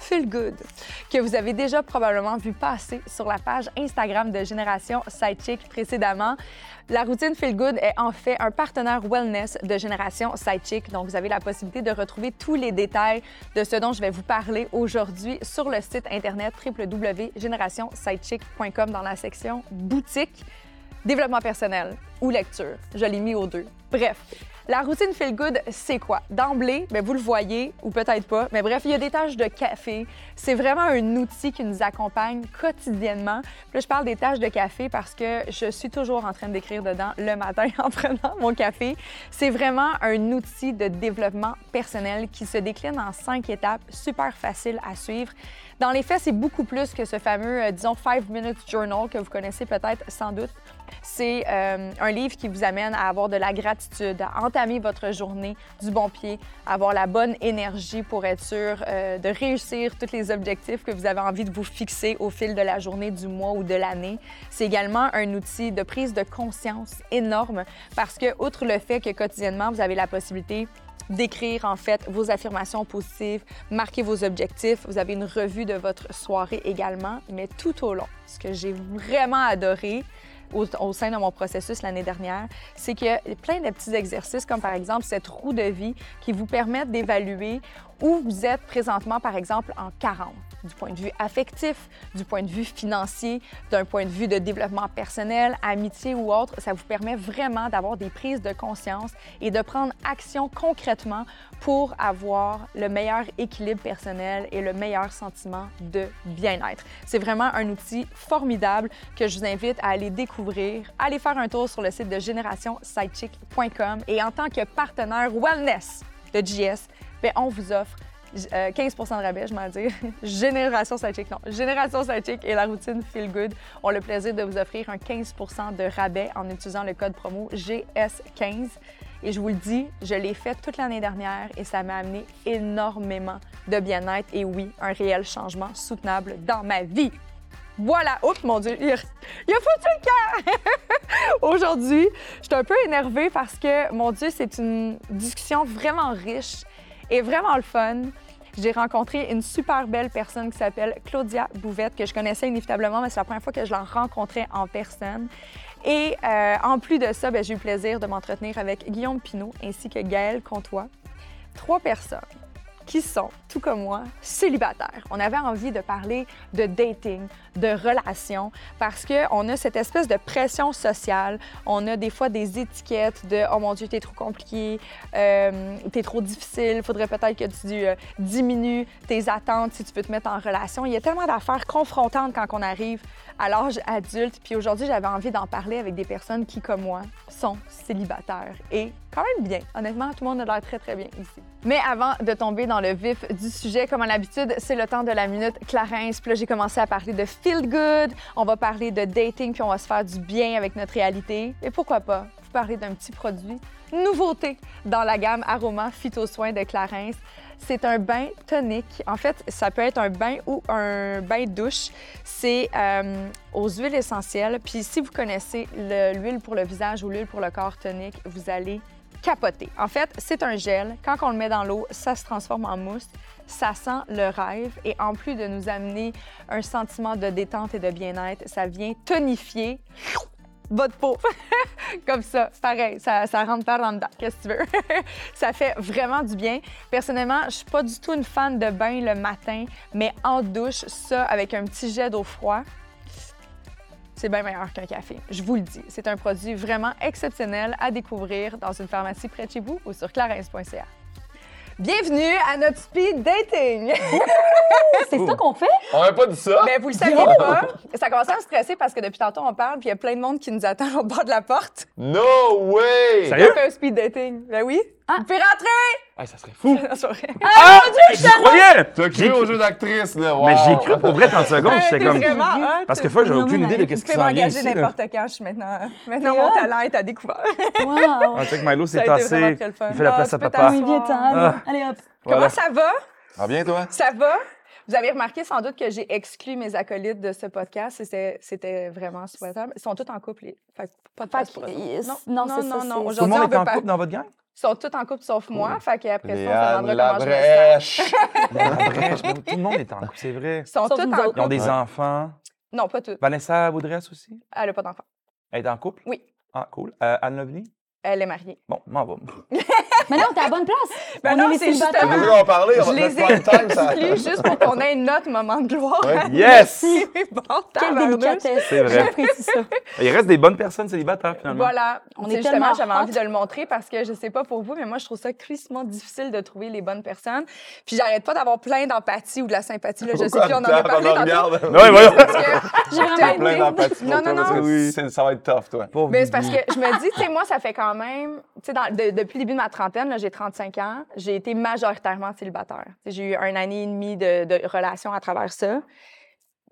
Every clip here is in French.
Feel Good, que vous avez déjà probablement vu passer sur la page Instagram de Génération Sidechick précédemment. La routine Feel Good est en fait un partenaire wellness de Génération Sidechick. Donc, vous avez la possibilité de retrouver tous les détails de ce dont je vais vous parler aujourd'hui sur le site internet www.générationsidechick.com dans la section boutique, développement personnel ou lecture. Je l'ai mis aux deux. Bref, la routine Feel Good, c'est quoi? D'emblée, bien, vous le voyez, ou peut-être pas, mais bref, il y a des tâches de café. C'est vraiment un outil qui nous accompagne quotidiennement. Là, je parle des tâches de café parce que je suis toujours en train d'écrire dedans le matin en prenant mon café. C'est vraiment un outil de développement personnel qui se décline en cinq étapes, super facile à suivre. Dans les faits, c'est beaucoup plus que ce fameux, euh, disons, Five Minutes Journal que vous connaissez peut-être sans doute. C'est euh, un livre qui vous amène à avoir de la gratitude, à entamer votre journée du bon pied, à avoir la bonne énergie pour être sûr euh, de réussir tous les objectifs que vous avez envie de vous fixer au fil de la journée, du mois ou de l'année. C'est également un outil de prise de conscience énorme parce que, outre le fait que quotidiennement, vous avez la possibilité d'écrire en fait vos affirmations positives, marquer vos objectifs. Vous avez une revue de votre soirée également, mais tout au long. Ce que j'ai vraiment adoré, au, sein de mon processus l'année dernière, c'est qu'il y a plein de petits exercices, comme par exemple cette roue de vie, qui vous permettent d'évaluer où vous êtes présentement, par exemple, en 40 du point de vue affectif, du point de vue financier, d'un point de vue de développement personnel, amitié ou autre. Ça vous permet vraiment d'avoir des prises de conscience et de prendre action concrètement pour avoir le meilleur équilibre personnel et le meilleur sentiment de bien-être. C'est vraiment un outil formidable que je vous invite à aller découvrir. Allez faire un tour sur le site de générationsidechick.com et en tant que partenaire wellness de JS, ben, on vous offre 15% euh, de rabais, je m'en dire. Génération Sidechick, non. Génération Sidechick et la routine Feel Good ont le plaisir de vous offrir un 15% de rabais en utilisant le code promo GS15. Et je vous le dis, je l'ai fait toute l'année dernière et ça m'a amené énormément de bien-être et oui, un réel changement soutenable dans ma vie. Voilà, oups, mon Dieu, il a, a foutu le cœur! Aujourd'hui, je suis un peu énervée parce que, mon Dieu, c'est une discussion vraiment riche et vraiment le fun. J'ai rencontré une super belle personne qui s'appelle Claudia Bouvette, que je connaissais inévitablement, mais c'est la première fois que je la rencontrais en personne. Et euh, en plus de ça, ben, j'ai eu le plaisir de m'entretenir avec Guillaume Pinault ainsi que Gaëlle Comtois. Trois personnes qui sont, tout comme moi, célibataires. On avait envie de parler de dating, de relations, parce qu'on a cette espèce de pression sociale. On a des fois des étiquettes de « Oh mon Dieu, t'es trop compliqué, euh, t'es trop difficile, faudrait peut-être que tu euh, diminues tes attentes si tu veux te mettre en relation. » Il y a tellement d'affaires confrontantes quand on arrive à l'âge adulte. Puis aujourd'hui, j'avais envie d'en parler avec des personnes qui, comme moi, sont célibataires. Et quand même bien. Honnêtement, tout le monde a l'air très, très bien ici. Mais avant de tomber dans le vif du sujet, comme à l'habitude, c'est le temps de la minute Clarence. Puis là, j'ai commencé à parler de feel good. On va parler de dating, puis on va se faire du bien avec notre réalité. Et pourquoi pas vous parler d'un petit produit nouveauté dans la gamme Aroma Phyto Soins de Clarence. C'est un bain tonique. En fait, ça peut être un bain ou un bain douche. C'est euh, aux huiles essentielles. Puis si vous connaissez l'huile pour le visage ou l'huile pour le corps tonique, vous allez capoter. En fait, c'est un gel. Quand on le met dans l'eau, ça se transforme en mousse. Ça sent le rêve. Et en plus de nous amener un sentiment de détente et de bien-être, ça vient tonifier votre peau. Comme ça, pareil, ça, ça rentre par en dedans, qu'est-ce que tu veux? ça fait vraiment du bien. Personnellement, je suis pas du tout une fan de bain le matin, mais en douche, ça, avec un petit jet d'eau froide, c'est bien meilleur qu'un café. Je vous le dis. C'est un produit vraiment exceptionnel à découvrir dans une pharmacie près de chez vous ou sur clarence.ca. Bienvenue à notre speed dating. c'est ça qu'on fait? On n'a pas dit ça. Mais vous le saviez pas. Ça commence à me stresser parce que depuis tantôt, on parle, puis il y a plein de monde qui nous attend au bord de la porte. No way! Sérieux? On fait un speed dating. Ben oui. Vous pouvez rentrer! Hey, ça serait fou. Vrai. Ah! J'y croyais! T'as J'ai cru au cru- jeu d'actrice, là. Mais wow. j'ai cru pour vrai 30 secondes. J'étais comme. vraiment hot. Parce que fois, j'avais aucune idée de qu'est-ce Vous qui pouvez s'en vient m'engager ici. là. n'importe quand. Je suis maintenant, maintenant mon talent est à découvert. Wow. Ah, check Milo, Ça c'est a été vraiment tassé. très le fun. Il fait la Ah, place tu à peux papa. Oui, viens, t'asseoir. allez, Ah. allez hop. Comment ça va? Ah bien, toi? Ça va? Vous avez remarqué sans doute que j'ai exclu mes acolytes de ce podcast. et C'était, c'était vraiment souhaitable. Ils sont tous en couple. les- Fait que pas de Fait place que, pour eux. yes, Non, non, non, c'est non, ça, non. c'est- Tout le Aujourd'hui, monde on est veut en pas- couple dans votre gang? Ils sont tous en couple sauf moi. Fait qu'après ça, on se demandera comment je me sens. La brèche, Tout le monde est en couple, c'est vrai. Ils sont Sauf tous nous en autres. Ils ont couple. des Ouais. enfants. Non, pas tous. Vanessa Boudresse aussi? Elle n'a pas d'enfant. Elle est en couple? Oui. Ah, cool. Euh, Anne Lovely? Elle est mariée. Bon, m'en va. Mais non, t'es à la bonne place. Ben on non, est c'est justement- on va parler? On Je les ai time, ça. exclus juste pour qu'on ait notre moment de gloire. Ouais. Yes! bon, Quelle délicatesse. C'est vrai. J'apprécie ça. Il reste des bonnes personnes célibataires, finalement. Voilà. On est justement, tellement j'avais envie de le montrer parce que je sais pas pour vous, mais moi, je trouve ça crissement difficile de trouver les bonnes personnes. Puis j'arrête pas d'avoir plein d'empathie ou de la sympathie. Là. Je sais plus, on en a parlé tantôt. Ouais, voyons. J'ai plein d'empathie Non, non, non. Ça va être tough, toi. Mais c'est parce que je me dis, tu sais, moi, ça fait quand même, tu sais, de- depuis le début de ma trentaine, là, j'ai 35 ans, j'ai été majoritairement célibataire. J'ai eu un année et demi de, de relation à travers ça.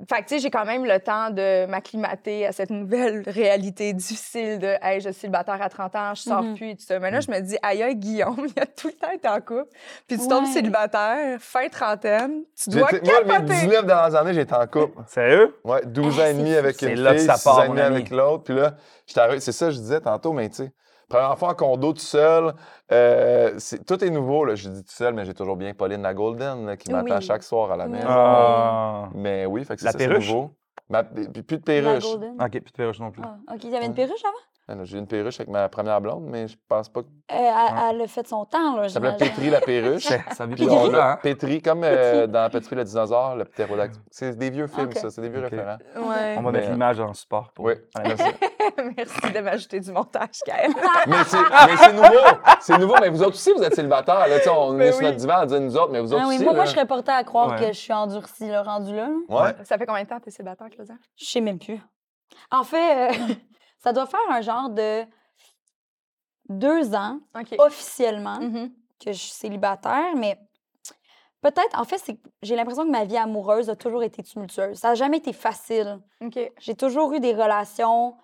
Fait que, tu sais, j'ai quand même le temps de m'acclimater à cette nouvelle réalité difficile de, hey, je suis célibataire à 30 ans, je sors Mhm. plus et tout ça. Mais là, je me dis, aïe, aïe, Guillaume, il a tout le temps été en couple. Puis tu tombes célibataire, fin trentaine, tu dois été- Moi, mes capoter. 19 dernières années, été en couple. Sérieux? Ouais, 12 ans et demi avec une C'est là que fille, ça 6 part, ans et demi avec l'autre. Puis là, j'étais c'est ça que je disais tantôt, mais tu sais, première fois en condo tout seul, euh, c'est- tout est nouveau. Là. Je dis tout seul, mais j'ai toujours bien Pauline la Golden là, qui m'attend Oui. chaque soir à la Oui. maison. Ah. Mais oui, fait que c'est La ça, c'est perruche? nouveau. Ma- puis plus de La perruche. golden. Ok, plus de perruche non plus. Ah, OK, il y avait une perruche avant? Ah, J'ai eu une perruche avec ma première blonde, mais je pense pas que Euh, elle, elle a fait son temps, là, ça s'appelait j'imagine. Pétri la perruche. Ça vit on longtemps, l'a hein? pétri comme euh, dans Petit le dinosaure, le ptérodactyle. C'est des vieux films, ça, c'est des vieux Ok. référents. Ouais. On va mettre Mais- l'image en support. Pour... Oui. Merci. Merci de m'ajouter du montage, Kaël. mais c'est mais c'est nouveau, c'est nouveau, mais vous autres aussi, vous êtes célibataires. Là, on Ben est sur notre divan à dire nous autres, mais vous autres Ah oui, aussi. moi, là. moi, je serais portée à croire Ouais. que je suis endurcie, là, rendue là. là. Ouais. Ça fait combien de temps que tu es célibataire, Claudia? Je sais même plus. En fait, euh, ça doit faire un genre de deux ans, officiellement, Mhm. que je suis célibataire, mais peut-être, en fait, j'ai l'impression que ma vie amoureuse a toujours été tumultueuse. Ça n'a jamais été facile. J'ai toujours eu des relations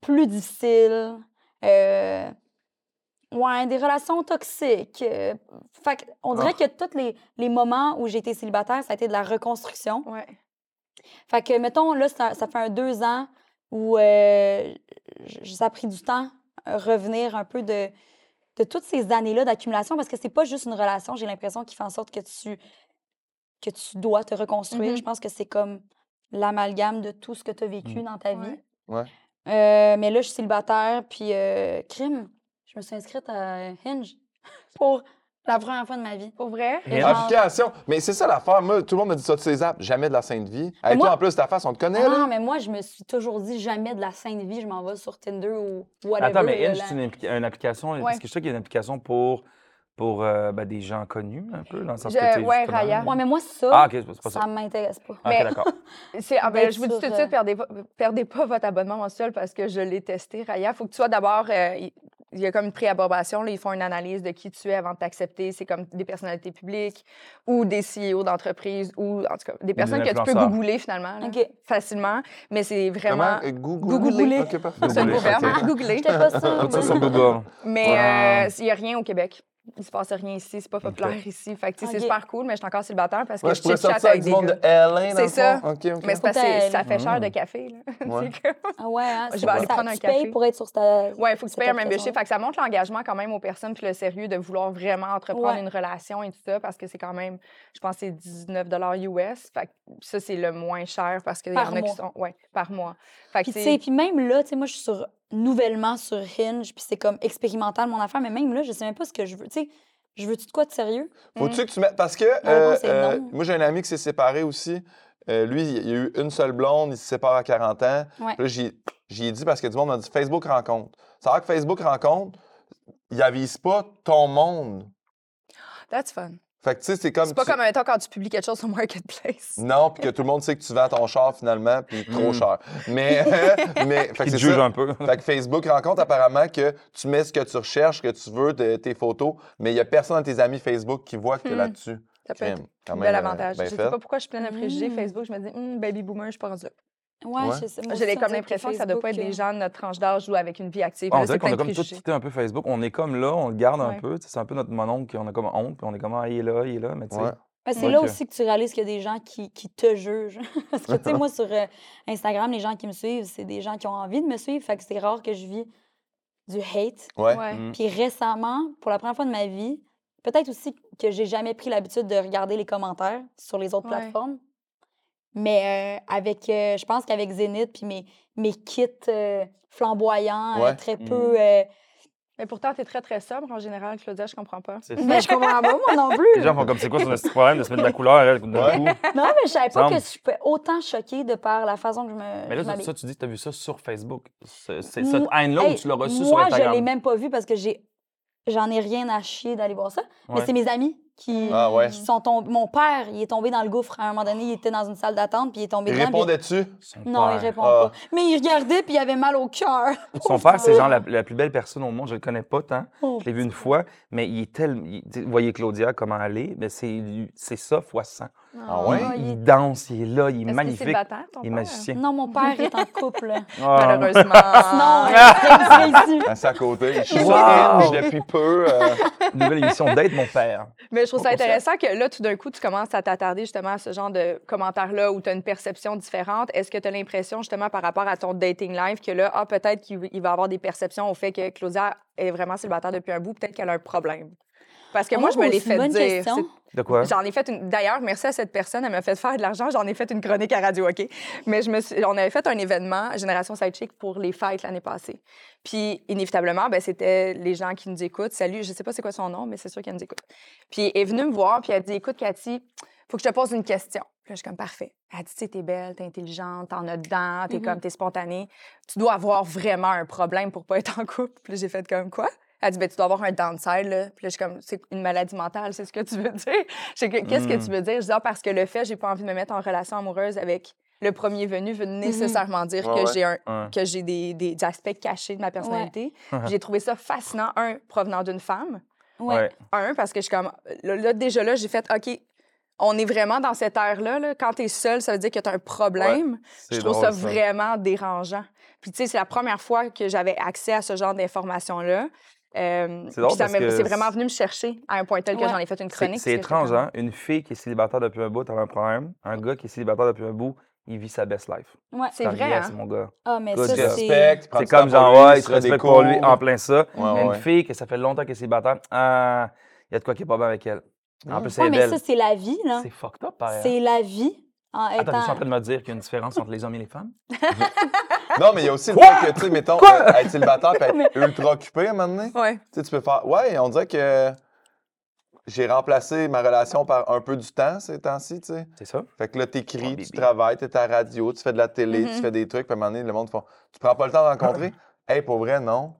plus difficiles. euh, ouais, des relations toxiques. euh, fait on dirait que tous les, les moments où j'ai été célibataire, ça a été de la reconstruction. Ouais. Fait que, mettons, là, ça, ça fait un deux ans où euh, ça a pris du temps à revenir un peu de, de toutes ces années-là d'accumulation parce que c'est pas juste une relation, j'ai l'impression, qui fait en sorte que tu, que tu dois te reconstruire. Mhm. Je pense que c'est comme l'amalgame de tout ce que tu as vécu Mm. dans ta Ouais. vie. Ouais. Euh, mais là, je suis célibataire, puis euh, crime, je me suis inscrite à Hinge pour la première fois de ma vie. Pour vrai? Et Genre- Application. Mais c'est ça l'affaire. Moi, tout le monde me dit ça de ces apps. Jamais de la sainte vie. Avec moi- toi, en plus, ta face, on te connaît, Ah là. non, mais moi, je me suis toujours dit jamais de la sainte vie, je m'en vais sur Tinder ou whatever. Attends, mais là, la- c'est une, impli- une application. Ouais. Est-ce que je sais qu'il y a une application pour, pour euh, ben, des gens connus, un peu, dans le sens Je- que t'es ouais, justement- Raya. Ouais, mais moi, ça, Ah, ok, c'est pas ça. ça m'intéresse pas. Ok, Mais- d'accord. C'est, ah, ben, D'être je vous dis tout de suite, perdez pas, perdez pas votre abonnement mensuel parce que je l'ai testé, Raya. Il faut que tu sois d'abord. euh, il- y a comme une pré-approbation. là. Ils font une analyse de qui tu es avant de t'accepter. C'est comme des personnalités publiques ou des CEO d'entreprise ou, en tout cas, des personnes que tu peux googler finalement là, facilement. Mais c'est vraiment. Comment? Euh, Google. Googler. OK, parfait. C'est un beau Googler. Googler. J'étais pas ça. Tout ça sur Google. Mais euh, il n'y a rien au Québec. Il se passe rien ici, c'est pas populaire ici. Fait que, c'est super cool, mais je suis encore célibataire parce que Ouais, je je pourrais sortir avec avec du des monde de gars. L1, dans C'est ça. fond. OK, OK. Mais c'est parce que ça fait cher de Mm. café. Là. Ouais. Ah ouais, hein, Je c'est vais aller ça, prendre un tu payes café. pour être sur ta... Oui, il faut que tu cette payes un membership. Fait que ça montre l'engagement quand même aux personnes puis le sérieux de vouloir vraiment entreprendre Ouais. une relation et tout ça parce que c'est quand même, je pense, que c'est 19 US. Fait que ça, c'est le moins cher parce qu'il y en a qui sont. Ouais, par mois. Fait que Puis, puis même là, tu sais, moi, je suis sur, nouvellement sur Hinge, puis c'est comme expérimental, mon affaire, mais même là, je sais même pas ce que je veux. Tu sais, je veux-tu de quoi de sérieux? Faut-tu que tu mettes. Parce que euh, euh, moi, j'ai un ami qui s'est séparé aussi. Euh, lui, il y a eu une seule blonde, il se sépare à 40 ans. Ouais. Puis Là, j'y j'y ai dit parce que du monde m'a dit Facebook rencontre. Ça veut dire que Facebook rencontre, il avise pas ton monde. That's fun. Fait que, tu sais, c'est comme. C'est pas tu- comme un temps quand tu publies quelque chose sur Marketplace. Non, puis que tout le monde sait que tu vends ton char finalement, puis trop Mm. cher. Mais, mais fait que juge un peu. Fait que Facebook rend compte apparemment que tu mets ce que tu recherches, que tu veux, de- tes photos, mais il n'y a personne dans tes amis Facebook qui voit que tu es Hmm. là-dessus. Ça peut être un bel euh, avantage. je sais fait. pas pourquoi je suis pleine de préjugés. Mm. Facebook, je me dis, Hum, baby boomer, je suis pas rendue là. Ouais, Ouais. je sais. moi J'ai comme l'impression que ça doit pas être des Facebook, gens de notre tranche d'âge ou avec une vie active. Ah, on Là, dirait qu'on a comme tout quitté un peu Facebook. On est comme là, on le garde un peu. C'est un peu notre mononcle, on a comme honte, puis on est comme, ah, il est là, il est là, mais tu sais. Ouais. Mais c'est là aussi que tu réalises qu'il y a des gens qui, qui te jugent. Parce que, tu sais, moi, sur euh, Instagram, les gens qui me suivent, c'est des gens qui ont envie de me suivre. Fait que c'est rare que je vis du hate. Ouais. Ouais. Mm. Puis récemment, pour la première fois de ma vie, peut-être aussi que j'ai jamais pris l'habitude de regarder les commentaires sur les autres Ouais. plateformes. Mais euh, avec, euh, je pense qu'avec Zénith, puis mes, mes kits euh, flamboyants, euh, Ouais. très peu. euh, Mais pourtant, t'es très, très sobre en général, Claudia, je comprends pas. Mais je comprends pas, moi non plus. Les gens font comme, c'est quoi petit problème de se mettre de la couleur là, d'un Ouais. coup? Non, mais je savais pas que je peux autant choquer de par la façon que je me. Mais je là, m'habille. ça, tu dis que tu as vu ça sur Facebook. C'est Moi- cette haine-là Hey, tu l'as reçu moi, sur je Instagram? l'ai même pas vu parce que j'ai j'en ai rien à chier d'aller voir ça. Mais c'est mes amis qui, Ah ouais. qui sont tombés. Mon père, il est tombé dans le gouffre à un moment donné. Il était dans une salle d'attente puis il est tombé Il dedans. Son Non, il répond Ah. pas. Mais il regardait puis il avait mal au cœur. Son père, c'est genre la, la plus belle personne au monde. Je le connais pas tant. Oh, Je l'ai vu une fois, mais il est tellement. Vous voyez Claudia, comment elle est, mais c'est c'est ça fois 100. Ah ouais? il Il, est- danse, il est là, il est, est magnifique. célibataire, ton Il est père? magicien. Non, mon père est en couple. Ah. Malheureusement. Non, il serait ici. Assis à côté, je suis Wow! depuis peu. euh, Nouvelle émission Date, mon père. Mais je trouve ça intéressant que là, tout d'un coup, tu commences à t'attarder justement à ce genre de commentaires-là où tu as une perception différente. Est-ce que tu as l'impression, justement, par rapport à ton dating life, que là, ah, peut-être qu'il il va avoir des perceptions au fait que Claudia est vraiment célibataire depuis un bout, peut-être qu'elle a un problème? Parce que moi, je me Oh, l'ai fait bonne dire. De quoi? J'en ai fait une. D'ailleurs, merci à cette personne, elle m'a fait faire de l'argent. J'en ai fait une chronique à radio, OK? Mais je me suis... on avait fait un événement, Génération Sidechick, pour les fêtes l'année passée. Puis, inévitablement, ben, c'était les gens qui nous écoutent. Salut, je sais pas c'est quoi son nom, mais c'est sûr qu'elle nous écoute. Puis, elle est venue me voir, puis elle dit Écoute, Cathy, faut que je te pose une question. Puis là, je suis comme Parfait. Elle dit Tu sais, t'es belle, t'es intelligente, t'en as dedans, t'es Mhm. comme, t'es spontanée. Tu dois avoir vraiment un problème pour pas être en couple. Puis là, j'ai fait comme Quoi? Elle dit, ben, tu dois avoir un downside, là. Puis là, je suis comme, c'est une maladie mentale, c'est ce que tu veux dire? Qu'est-ce que Mm. tu veux dire? Je dis, ah, parce que le fait, j'ai pas envie de me mettre en relation amoureuse avec le premier venu veut nécessairement dire Ouais, que ouais. j'ai un Ouais. que j'ai des, des aspects cachés de ma personnalité. J'ai trouvé ça fascinant, un, provenant d'une femme. Un, parce que je suis comme, là, là, déjà là, j'ai fait, OK, on est vraiment dans cette ère-là. Là. Quand tu es seul, ça veut dire que tu as un problème. Je trouve drôle, ça vraiment dérangeant. Puis, tu sais, c'est la première fois que j'avais accès à ce genre d'informations-là. Euh, C'est c'est vraiment venu me chercher à un point tel que Ouais. j'en ai fait une C'est chronique. c'est étrange, hein? Une fille qui est célibataire depuis un bout, elle a un problème. Un gars qui est célibataire depuis un bout, il vit sa best life. Ouais. C'est Comme, vrai, yes, hein? mon gars. Ah, mais Good ça, c'est. C'est comme pour genre, lui, ouais, il se respecte pour lui en plein ça. Ouais, Mais une fille que ça fait longtemps qu'elle est célibataire, ah, il y a de quoi qui est pas bien avec elle. En plus, Ouais, elle est mais belle. ça, c'est la vie, là. C'est fucked up, pareil. C'est la vie. En Attends, tu es en étant... train de me dire qu'il y a une différence entre les hommes et les femmes? Non, mais il y a aussi le fait que, tu sais, mettons, euh, être célibataire et être ultra occupé à un moment donné. Ouais. Tu sais, tu peux faire. Ouais, on dirait que j'ai remplacé ma relation par un peu du temps ces temps-ci, tu sais. C'est ça? Fait que là, Oh, t'écris, tu travailles, t'es à la radio, tu fais de la télé, tu fais des trucs, puis à un moment donné, le monde font Tu prends pas le temps de rencontrer? Hey, pour vrai, non.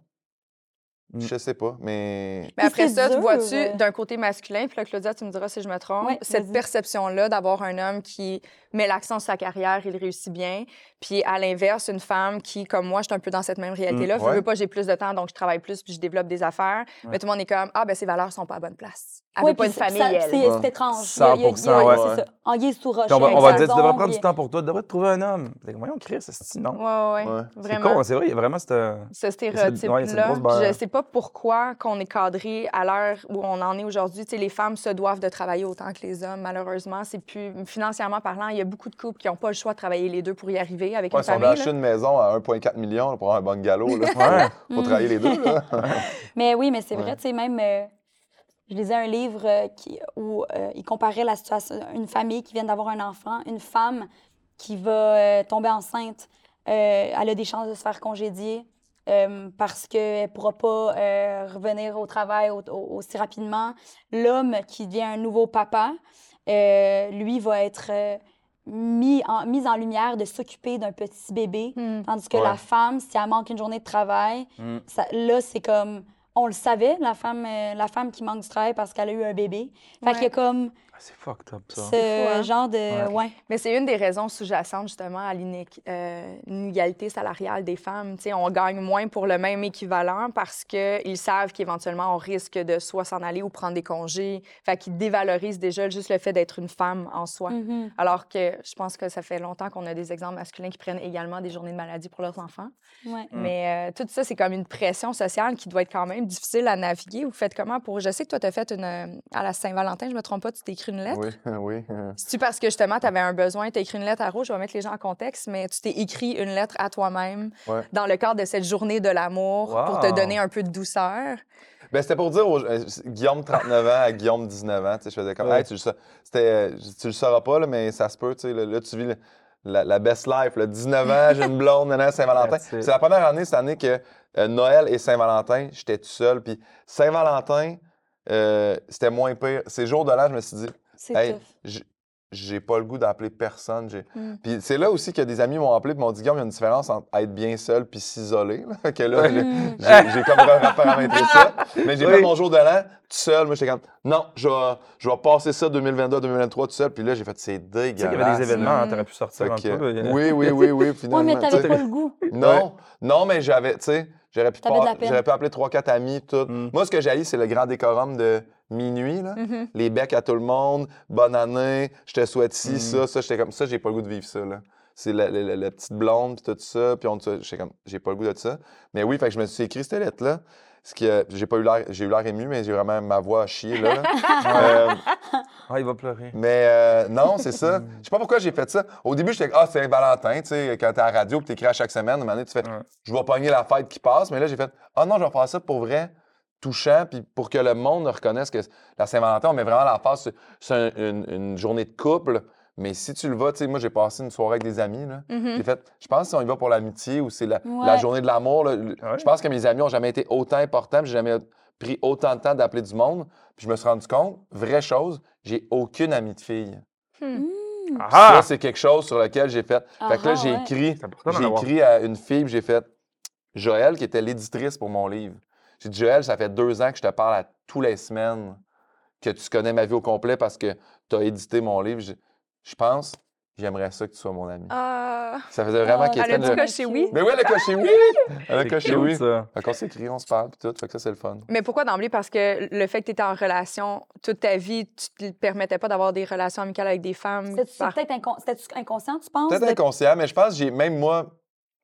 Mm. Je sais pas, mais. Mais après ça, tu vois-tu, euh? d'un côté masculin, puis là, Claudia, tu me diras si je me trompe, cette perception-là d'avoir un homme qui met l'accent sur sa carrière, il réussit bien, puis à l'inverse, une femme qui, comme moi, je suis un peu dans cette même réalité-là, Mm, veux, ouais. veux pas, j'ai plus de temps, donc je travaille plus, puis je développe des affaires, mais tout le monde est comme, ah, ben ses valeurs sont pas à bonne place. Elle Ouais, veut pas puis une ça- famille, ça- elle. C'est Ouais. étrange. Il y a- il y a- 100%, ouais, c'est ça. Anguille sous rocher. On va, on va dire, tu devrais prendre du temps pour toi, tu devrais te trouver un homme. Voyons, Chris, c'est non? Ouais, ouais, Ouais. C'est con, c'est vrai, il y a vraiment cette. ce stéréotype-là. je sais pas pourquoi qu'on est cadré à l'heure où on en est aujourd'hui. Tu sais, les femmes se doivent de travailler autant que les hommes. Malheureusement, c'est plus financièrement parlant. Il y a beaucoup de couples qui n'ont pas le choix de travailler les deux pour y arriver avec Ouais, une si famille. une maison à 1,4 million pour avoir un bungalow, là, Ouais. faut, faut travailler les deux. Là. Mais oui, mais c'est Ouais. vrai, tu sais, même, euh, je lisais un livre euh, qui, où euh, il comparait la situation, une famille qui vient d'avoir un enfant, une femme qui va euh, tomber enceinte, euh, elle a des chances de se faire congédier euh, parce qu'elle ne pourra pas euh, revenir au travail au- au- aussi rapidement. L'homme qui devient un nouveau papa, euh, lui, va être euh, mis, en, mis en lumière de s'occuper d'un petit bébé. Hmm. Tandis que Ouais. la femme, si elle manque une journée de travail, Mm. ça- là, c'est comme on le savait, la femme, euh, la femme qui manque du travail parce qu'elle a eu un bébé. Fait qu'il y a comme c'est fucked up, ça. ce fou, hein? genre de. Ouais. Ouais. Mais c'est une des raisons sous-jacentes justement à euh, l'inégalité salariale des femmes. Tu sais, on gagne moins pour le même équivalent parce qu'ils savent qu'éventuellement on risque de soit s'en aller ou prendre des congés. Fait qu'ils dévalorisent déjà juste le fait d'être une femme en soi. Mhm. Alors que je pense que ça fait longtemps qu'on a des exemples masculins qui prennent également des journées de maladie pour leurs enfants. Ouais. Mm. Mais euh, tout ça, c'est comme une pression sociale qui doit être quand même difficile à naviguer. Vous faites comment pour. Je sais que toi, tu as fait une. euh, À la Saint-Valentin, je me trompe pas, tu t'es écrit une lettre? Oui, oui. euh, C'est-tu parce que justement, tu avais un besoin, tu as écrit une lettre à Rose, je vais mettre les gens en contexte, mais tu t'es écrit une lettre à toi-même Ouais. dans le cadre de cette journée de l'amour pour te donner un peu de douceur? Ben, c'était pour dire aux euh, Guillaume 39 ans à Guillaume 19 ans, tu sais, je faisais comme Ouais. hey, tu le euh, tu le sauras pas là, mais ça se peut, tu sais, là, là, tu vis le- la, la best life, là, 19 ans, j'ai une blonde, nanana, Saint-Valentin. C'est la première année cette année que euh, Noël et Saint-Valentin, j'étais tout seul, puis Saint-Valentin, euh, c'était moins pire. Ces jours de l'an, je me suis dit C'est hey, j'ai- j'ai pas le goût d'appeler personne. j'ai- Mm. Puis c'est là aussi que des amis m'ont appelé et m'ont dit Guillaume, il y a une différence entre être bien seul puis s'isoler. là. que là, j'ai- Mm. j'ai comme reparamétré ça. Mais j'ai Oui. fait mon jour de l'an tout seul. Moi, j'étais comme non, je vais, je vais passer ça 2022-2023 tout seul. Puis là, j'ai fait c'est Tu sais dégueulasse. qu'il y avait des événements, Mm. t'aurais pu sortir un peu. là. oui, oui, oui, oui. Finalement, mais tu t'avais pas le goût. Non, non, mais j'avais, tu sais, j'aurais pu, appeler 3-4 amis, tout. Mm. Moi, ce que j'ai c'est le grand décorum de minuit, là. Mhm. Les becs à tout le monde, bonne année, je te souhaite ci, Mm. ça, ça. J'étais comme ça, j'ai pas le goût de vivre ça, là. C'est la, la- la- la petite blonde, puis tout ça, puis on j'étais comme, j'ai pas le goût de ça. Mais oui, fait que je me suis écrit cette lettre-là. Ce qui, euh, j'ai pas eu l'air, j'ai eu l'air ému, mais j'ai vraiment ma voix à chier, là. là. Euh, Ah, il va pleurer. mais euh, non, c'est ça. Je sais pas pourquoi j'ai fait ça. Au début, j'étais ah, c'est Valentin, tu sais, quand t'es à la radio et t'écris à chaque semaine, à un moment donné, tu fais Ouais. je vais pogner la fête qui passe. Mais là, j'ai fait ah non, je vais faire ça pour vrai, touchant, puis pour que le monde reconnaisse que la Saint-Valentin, on met vraiment la face sur, un- une, une journée de couple. Mais si tu le vas, tu sais, moi, j'ai passé une soirée avec des amis, là. Mhm. J'ai fait, je pense que si on y va pour l'amitié ou c'est la, Ouais. la journée de l'amour, Ouais? je pense que mes amis ont jamais été autant importants, j'ai jamais pris autant de temps d'appeler du monde. Puis je me suis rendu compte, vraie chose, j'ai aucune amie de fille. Hmm. Ah! Ça, c'est quelque chose sur lequel j'ai fait. fait que là, Ah, j'ai ouais. écrit, j'ai écrit à une fille, puis j'ai fait Joël, qui était l'éditrice pour mon livre. J'ai dit Joël, ça fait deux ans que je te parle à tous les semaines, que tu connais ma vie au complet parce que tu as édité mon livre. Je, je pense, j'aimerais ça que tu sois mon ami. Ah, Ça faisait vraiment Ah, qu'elle elle a était dit le- coché oui. Mais oui, elle a coché oui! Elle a coché oui. ça. Fait qu'on s'écrit, on se parle, puis tout. Fait que ça, c'est le fun. Mais pourquoi d'emblée? Parce que le fait que tu étais en relation toute ta vie, tu te permettais pas d'avoir des relations amicales avec des femmes. C'était-tu par- peut-être incon- inconscient, tu penses? Peut-être de- inconscient, mais je pense que j'ai, même moi,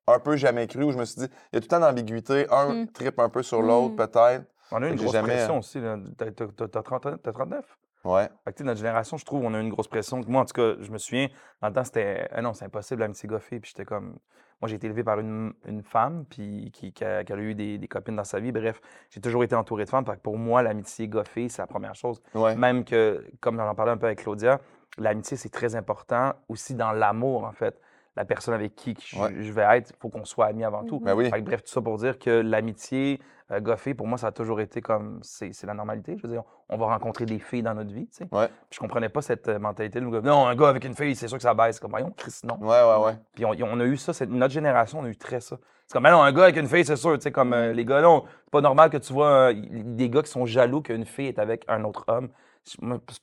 un peu jamais cru, où je me suis dit, il y a tout le temps d'ambiguïté. Un Mm. tripe un peu sur l'autre, Mm. peut-être. On a eu une J'ai grosse jamais- pression aussi. là. T'as- t'as- T'as t'as 30 t'as 39? Ouais. Fait que, notre génération, je trouve, on a une grosse pression. Moi, en tout cas, je me souviens, dans le temps, c'était. Ah non, c'est impossible, l'amitié goffée. Puis j'étais comme. Moi, j'ai été élevé par une, une femme, puis qui, qui a, qui a eu des, des copines dans sa vie. Bref, j'ai toujours été entouré de femmes. Fait que pour moi, l'amitié goffée, c'est la première chose. Ouais. Même que, comme j'en parlais un peu avec Claudia, l'amitié, c'est très important aussi dans l'amour, en fait. La personne avec qui je, Ouais. je vais être, il faut qu'on soit amis avant tout. Ben oui. Fait que bref, tout ça pour dire que l'amitié euh, goffée, pour moi, ça a toujours été comme. C'est c'est la normalité. Je veux dire, on va rencontrer des filles dans notre vie, tu sais. Ouais. Je comprenais pas cette euh, mentalité nous Non, un gars avec une fille, c'est sûr que ça baisse. Comme, voyons, Chris, non. Ouais, ouais, ouais. Puis on, on a eu ça, notre génération, on a eu très ça. C'est comme, Ben non, un gars avec une fille, c'est sûr. Tu sais, comme euh, les gars, non, c'est pas normal que tu vois euh, des gars qui sont jaloux qu'une fille est avec un autre homme.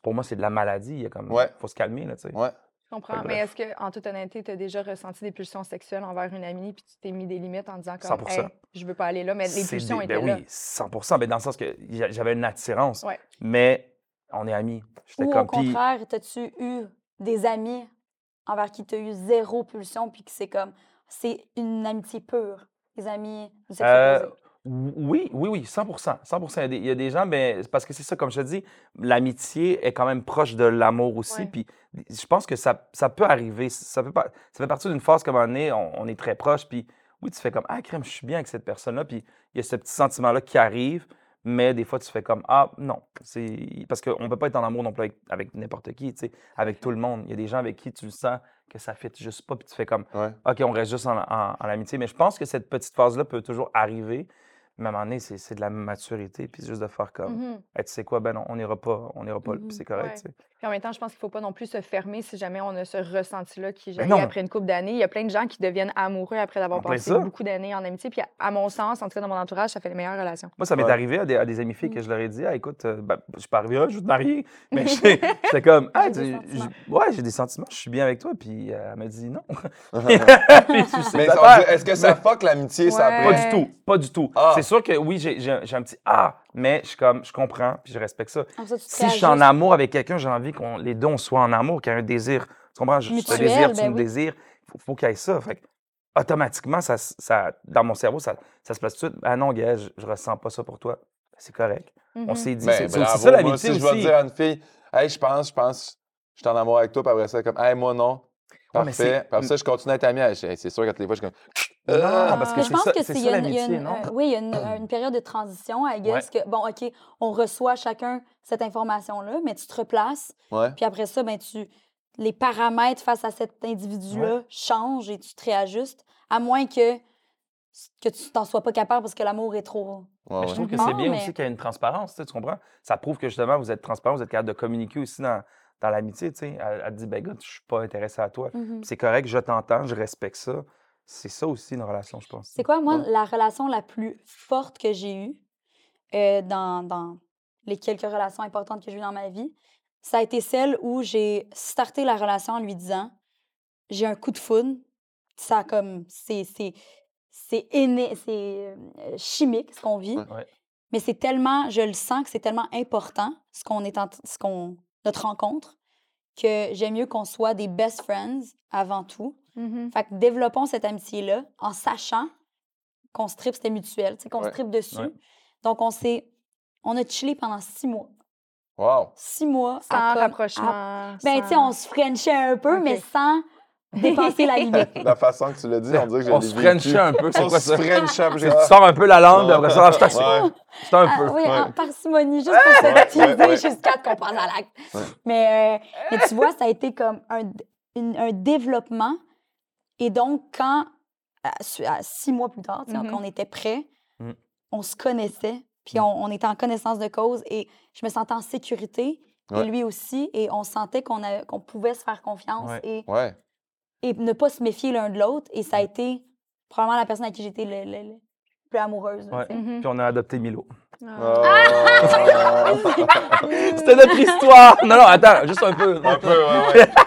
Pour moi, c'est de la maladie. Il y a comme, Ouais. faut se calmer, là, tu sais. Ouais. Je comprends. Mais est-ce que, en toute honnêteté, tu as déjà ressenti des pulsions sexuelles envers une amie, puis tu t'es mis des limites en disant comme, 100%. Hey, je veux pas aller là, mais les pulsions des- étaient ben là. oui, 100 ben dans le sens que j'a- j'avais une attirance. Ouais. Mais on est amis. J'étais Ou au comme. puis- contraire, t'as-tu eu des amis envers qui t'as eu zéro pulsion, puis que c'est comme, c'est une amitié pure, des amis du sexe Euh, opposé? Oui, oui, oui, 100 100 Il y a des, il y a des gens, ben, c'est parce que c'est ça, comme je te dis, l'amitié est quand même proche de l'amour aussi. Puis je pense que ça, ça peut arriver. Ça fait, pas- ça fait partie d'une phase comme on est, on, on est très proche. Puis oui, tu fais comme Ah, crème, je suis bien avec cette personne-là. Puis il y a ce petit sentiment-là qui arrive. Mais des fois, tu fais comme Ah, non. c'est Parce qu'on ne peut pas être en amour non plus avec, avec n'importe qui, tu sais, avec tout le monde. Il y a des gens avec qui tu le sens que ça ne fit juste pas. Puis tu fais comme Ouais. OK, on reste juste en, en- en amitié. Mais je pense que cette petite phase-là peut toujours arriver. Mais à un moment donné, c'est c'est de la maturité, puis juste de faire comme, Mhm. Hey, tu sais quoi, ben non, on n'ira pas, on n'ira pas, puis c'est correct, Ouais. Puis en même temps, je pense qu'il ne faut pas non plus se fermer si jamais on a ce ressenti-là qui Ben non. après une couple d'années. Il y a plein de gens qui deviennent amoureux après d'avoir passé ça. beaucoup d'années en amitié. Puis à, mon sens, en tout cas dans mon entourage, ça fait les meilleures relations. Moi, ça m'est Ouais. arrivé à des, à des amies filles Mm. que je leur ai dit, ah, écoute, euh, ben, je suis pas arrivé, je veux te marier. Mais j'étais comme, ah, J'ai des tu- sentiments. j- ouais, j'ai des sentiments, je suis bien avec toi. Puis euh, elle m'a dit non. Mais est-ce que ça fuck l'amitié, ça. Pas du tout, pas du tout. Ah. C'est sûr que oui, j'ai j'ai un j'ai un petit ah, mais je suis comme, je comprends, puis je respecte ça. Si je suis en amour avec quelqu'un, j'ai envie qu'on les deux on soit en amour, qu'il y ait un désir. Tu comprends? Je, te désire, tu ben me désires. Il faut, faut qu'il y ait ça. Fait que, automatiquement, ça, ça, dans mon cerveau, ça, ça se place tout de suite. Ah non, gars, je, je ressens pas ça pour toi. C'est correct. On Mhm. s'est dit, Ben, c'est aussi ça Moi, l'amitié si je vais dire à une fille, hey, je pense, je pense, je suis en amour avec toi, puis après ça, comme, hey, moi non. Ouais, Parfait. après ça, je continue à être ami. C'est sûr qu'à toutes les fois, je suis comme. Non, Ah! parce que Mais c'est je pense ça, que c'est y a une- y a une- non? euh, oui, il y a une, une période de transition, I guess, que, bon, OK, on reçoit chacun cette information-là, mais tu te replaces, Ouais. puis après ça, ben, tu, les paramètres face à cet individu-là changent et tu te réajustes, à moins que, que tu t'en sois pas capable parce que l'amour est trop... Ouais, Mais je ouais. trouve que c'est bien mais- aussi qu'il y ait une transparence, tu comprends? Ça prouve que justement, vous êtes transparent, vous êtes capable de communiquer aussi dans, dans l'amitié, tu sais. Elle, elle dit, ben, gars, je suis pas intéressé à toi. Mhm. C'est correct, je t'entends, je respecte ça. C'est ça aussi une relation, je pense. C'est quoi, moi, Ouais. la relation la plus forte que j'ai eue euh, dans, dans les quelques relations importantes que j'ai eues dans ma vie? Ça a été celle où j'ai starté la relation en lui disant j'ai un coup de foudre. Ça, comme, c'est, c'est, euh, chimique ce qu'on vit. Ouais. Mais c'est tellement, je le sens que c'est tellement important ce qu'on est en, ce qu'on, notre rencontre que j'aime mieux qu'on soit des best friends avant tout. Mhm. Fait que développons cette amitié-là en sachant qu'on se tripe, c'était mutuel, qu'on se Ouais. tripe dessus. Ouais. Donc, on s'est... On a chillé pendant six mois. Wow. Six mois. Sans à comme- à- rapprochement. Ben, tu sais, on sans- se frenchait un peu, mais sans dépasser la limite. La façon que tu l'as dit, on dirait que j'ai On se frenchait un peu, c'est On quoi se ça? C'est- j'ai- Tu sors un peu la langue, après ça, je t'assure. Ouais. C'est un Ah, peu. oui, en parcimonie, juste pour se teaser jusqu'à qu'on passe à l'acte. Mais, euh, mais tu vois, ça a été comme un, développement. Et donc, quand, six mois plus tard, Mhm. quand on était prêts, Mm. on se connaissait, puis Mm. on, on était en connaissance de cause et je me sentais en sécurité, Ouais. et lui aussi, et on sentait qu'on pouvait se faire confiance Ouais. et, Ouais. Et ne pas se méfier l'un de l'autre. Et ça a été probablement la personne à qui j'étais le, le- le plus amoureuse. là, Ouais. Mhm. Puis on a adopté Milo. Ah. Oh. C'était notre histoire! Non, non, attends, juste un peu. Un peu, ouais, ouais.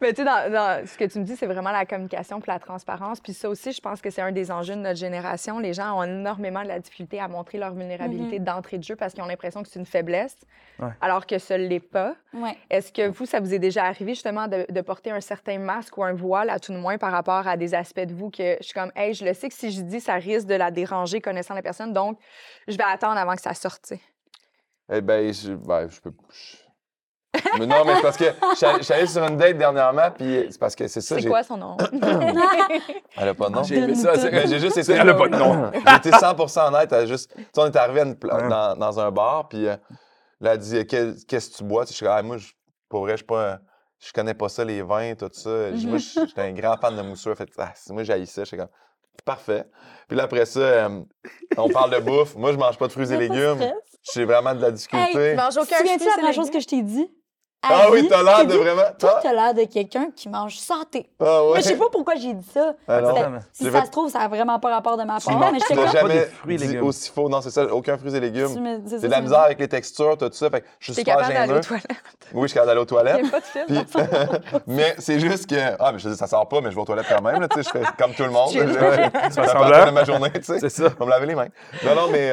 Mais tu sais, dans, dans ce que tu me dis, c'est vraiment la communication puis la transparence. Puis ça aussi, je pense que c'est un des enjeux de notre génération. Les gens ont énormément de la difficulté à montrer leur vulnérabilité d'entrée de jeu parce qu'ils ont l'impression que c'est une faiblesse, Ouais. alors que ce l'est pas. Ouais. Est-ce que vous, ça vous est déjà arrivé justement de, de porter un certain masque ou un voile, à tout de moins, par rapport à des aspects de vous que je suis comme, hey, je le sais que si je dis, ça risque de la déranger connaissant la personne, donc je vais attendre avant que ça sorte. Eh ben, je, ben, je peux. je- Mais non, mais c'est parce que je suis allé- je suis allé sur une date dernièrement, puis c'est parce que c'est ça. C'est j'ai- quoi son nom? Elle a pas de nom. J'ai aimé ça. j'ai juste été. Elle a pas de nom. Été 100 honnête. Elle a juste. Tu sais, on est arrivé dans, dans un bar, puis euh, là, elle dit Qu'est- Qu'est-ce que tu bois Tu sais, Je suis comme, Ah, moi, je- pour vrai, je suis pas. un- Je connais pas ça, les vins, tout ça. Je- Moi, j'étais un grand fan de moussure. Fait, que, ah, moi, j'haïs ça. J'étais comme, parfait. Puis là, après ça, euh, on parle de bouffe. Moi, je mange pas de fruits et légumes. J'ai vraiment de la difficulté. mange Tu te souviens-tu la première chose que je t'ai dit? À ah oui, t'as je l'air t'ai de dit, vraiment. Toi, Toi? t'as l'air de quelqu'un qui mange santé. Ah ouais. Mais je sais pas pourquoi j'ai dit ça. Ah Si ça fait- se trouve, ça n'a vraiment pas rapport de ma Tu part, mais tu comme... Pas jamais des fruits légumes. aussi faux. Non, c'est ça, aucun fruits et légumes. Tu me- c'est de la misère avec les textures, tout ça. Fait que je suis super capable d'aller aux toilettes. Oui, je suis capable d'aller aux Il toilettes. a pas de mais c'est juste que. Ah, mais je dis, ça sort pas, mais je vais aux toilettes quand même. Tu sais, je fais comme tout le monde. Je- je- ça à- de ma journée, tu sais. C'est ça. Je vais me laver les mains. Non, non, mais.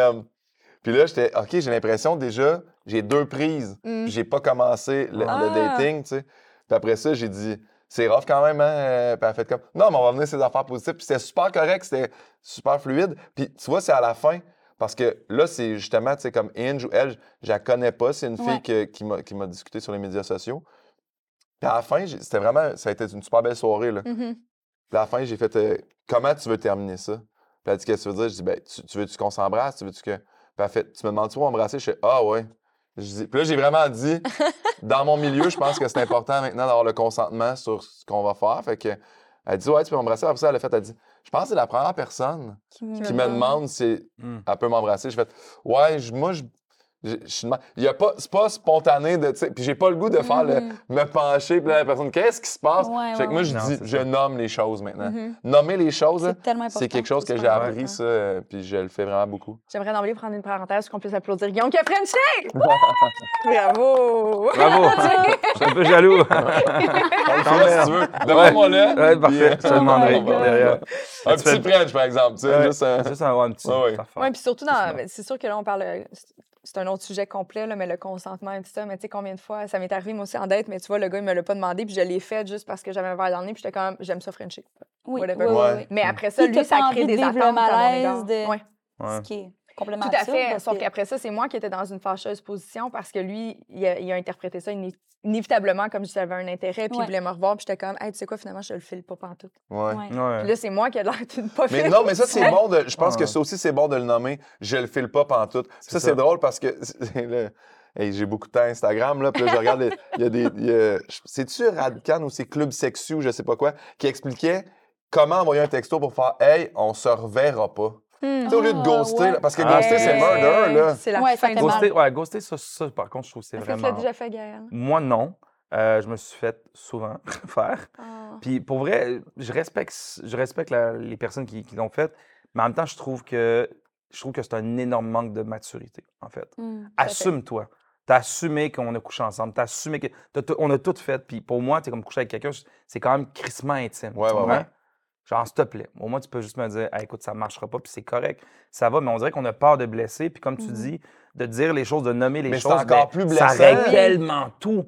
Puis là, j'étais. OK, j'ai l'impression déjà, j'ai deux prises. Mm. Puis j'ai pas commencé le, le Ah. dating, tu sais. Puis après ça, j'ai dit. C'est rough quand même, hein? euh, Puis elle a fait comme. Non, mais on va venir ces affaires positives. Puis c'était super correct, c'était super fluide. Puis tu vois, c'est à la fin. Parce que là, c'est justement, tu sais, comme Inge ou elle, je la connais pas. C'est une fille que- qui m'a qui m'a discuté sur les médias sociaux. Puis à la fin, j'ai- c'était vraiment. Ça a été une super belle soirée, là. Mhm. Puis à la fin, j'ai fait euh, Comment tu veux terminer ça? Puis elle a dit Qu'est-ce que tu veux dire? Je dis ben, tu, tu veux-tu qu'on s'embrasse? Tu veux-tu que. Puis elle a fait Tu me demandes-tu où embrasser? Je fais Ah ouais. Je dis... Puis là, j'ai vraiment dit Dans mon milieu, je pense que c'est important maintenant d'avoir le consentement sur ce qu'on va faire. Fait que elle dit Ouais, tu peux m'embrasser. Après ça, elle a fait Elle dit Je pense que c'est la première personne Qui me, qui me demande si Hmm. elle peut m'embrasser. Je fais Ouais, je- moi, je. Il y a pas, c'est pas spontané de, tu sais, puis j'ai pas le goût de faire le, Mhm. me pencher, puis la personne, qu'est-ce qui se passe? Ouais, fait que ouais, moi, je Non, dis, je ça. nomme les choses maintenant. Mhm. Nommer les choses, C'est tellement important. c'est quelque chose que j'ai appris, ça, euh, puis je le fais vraiment beaucoup. J'aimerais d'emblée prendre une parenthèse pour qu'on puisse applaudir Guillaume qui a! Bravo! Bravo! Je suis un peu jaloux. Si tu veux. Demande-moi là. Ouais, parfait. Je te demanderai derrière. Un petit French, par exemple. tu sais, juste un- Juste un, petit. Ouais, puis surtout, ben, c'est sûr que là, on parle. C'est- un autre sujet complet, là, mais le consentement et tout ça. Mais tu sais, combien de fois, ça m'est arrivé moi aussi en date, mais tu vois, le gars, il me l'a pas demandé, puis je l'ai fait juste parce que j'avais un verre dans le nez, puis j'étais quand même, j'aime ça Frencher. Oui, oui, oui. Mais après ça, lui, ça crée des attentes le à mon malaise égard. de- Ouais. Ouais. Complètement Tout à absurde fait. Sauf qu'après ça, c'est moi qui étais dans une fâcheuse position parce que lui, il a, il a interprété ça iné- inévitablement comme si j'avais un intérêt, puis Ouais. il voulait me revoir, puis j'étais comme, hey, tu sais quoi, finalement, je le file pas pantoute. Ouais. Ouais. Ouais. Puis là, c'est moi qui ai l'air d'une pas Mais non, mais ça, c'est bon de. Je pense Ouais. que ça aussi, c'est bon de le nommer. Je le file pas pantoute. Ça, C'est c'est ça. drôle parce que. hey, j'ai beaucoup de temps Instagram, là. Puis là, je regarde. les- Il y a des. C'est-tu Radcan ou c'est Club Sexu ou je sais pas quoi, qui expliquait comment envoyer un texto pour faire Hey, on se reverra pas. Hmm. Au lieu de Ah, ghoster, ouais. là, parce que Ah, ghoster, c'est murder, là. C'est la Ouais, ça fin fait du mal. Ghoster, ouais, ghoster, ça, ça, par contre, je trouve que c'est Est-ce que tu l'as vraiment. déjà fait, Gaël? Moi, non. Euh, je me suis fait souvent faire. Ah. Puis pour vrai, je respecte, je respecte la- les personnes qui, qui l'ont fait, mais en même temps, je trouve que je trouve que c'est un énorme manque de maturité, en fait. Mm. à fait. Assume-toi. T'as assumé qu'on a couché ensemble. T'as assumé que. t'as tout- on a tout fait. Puis pour moi, t'es comme coucher avec quelqu'un, c'est quand même crissement intime. Ouais, tu ouais, comprends? ouais. Genre, s'il te plaît. Au moins, tu peux juste me dire, Hey, écoute, ça marchera pas, puis c'est correct. Ça va, mais on dirait qu'on a peur de blesser. Puis comme tu Mhm. dis, de dire les choses, de nommer les Mais choses. encore ben, plus Ça règle tellement tout.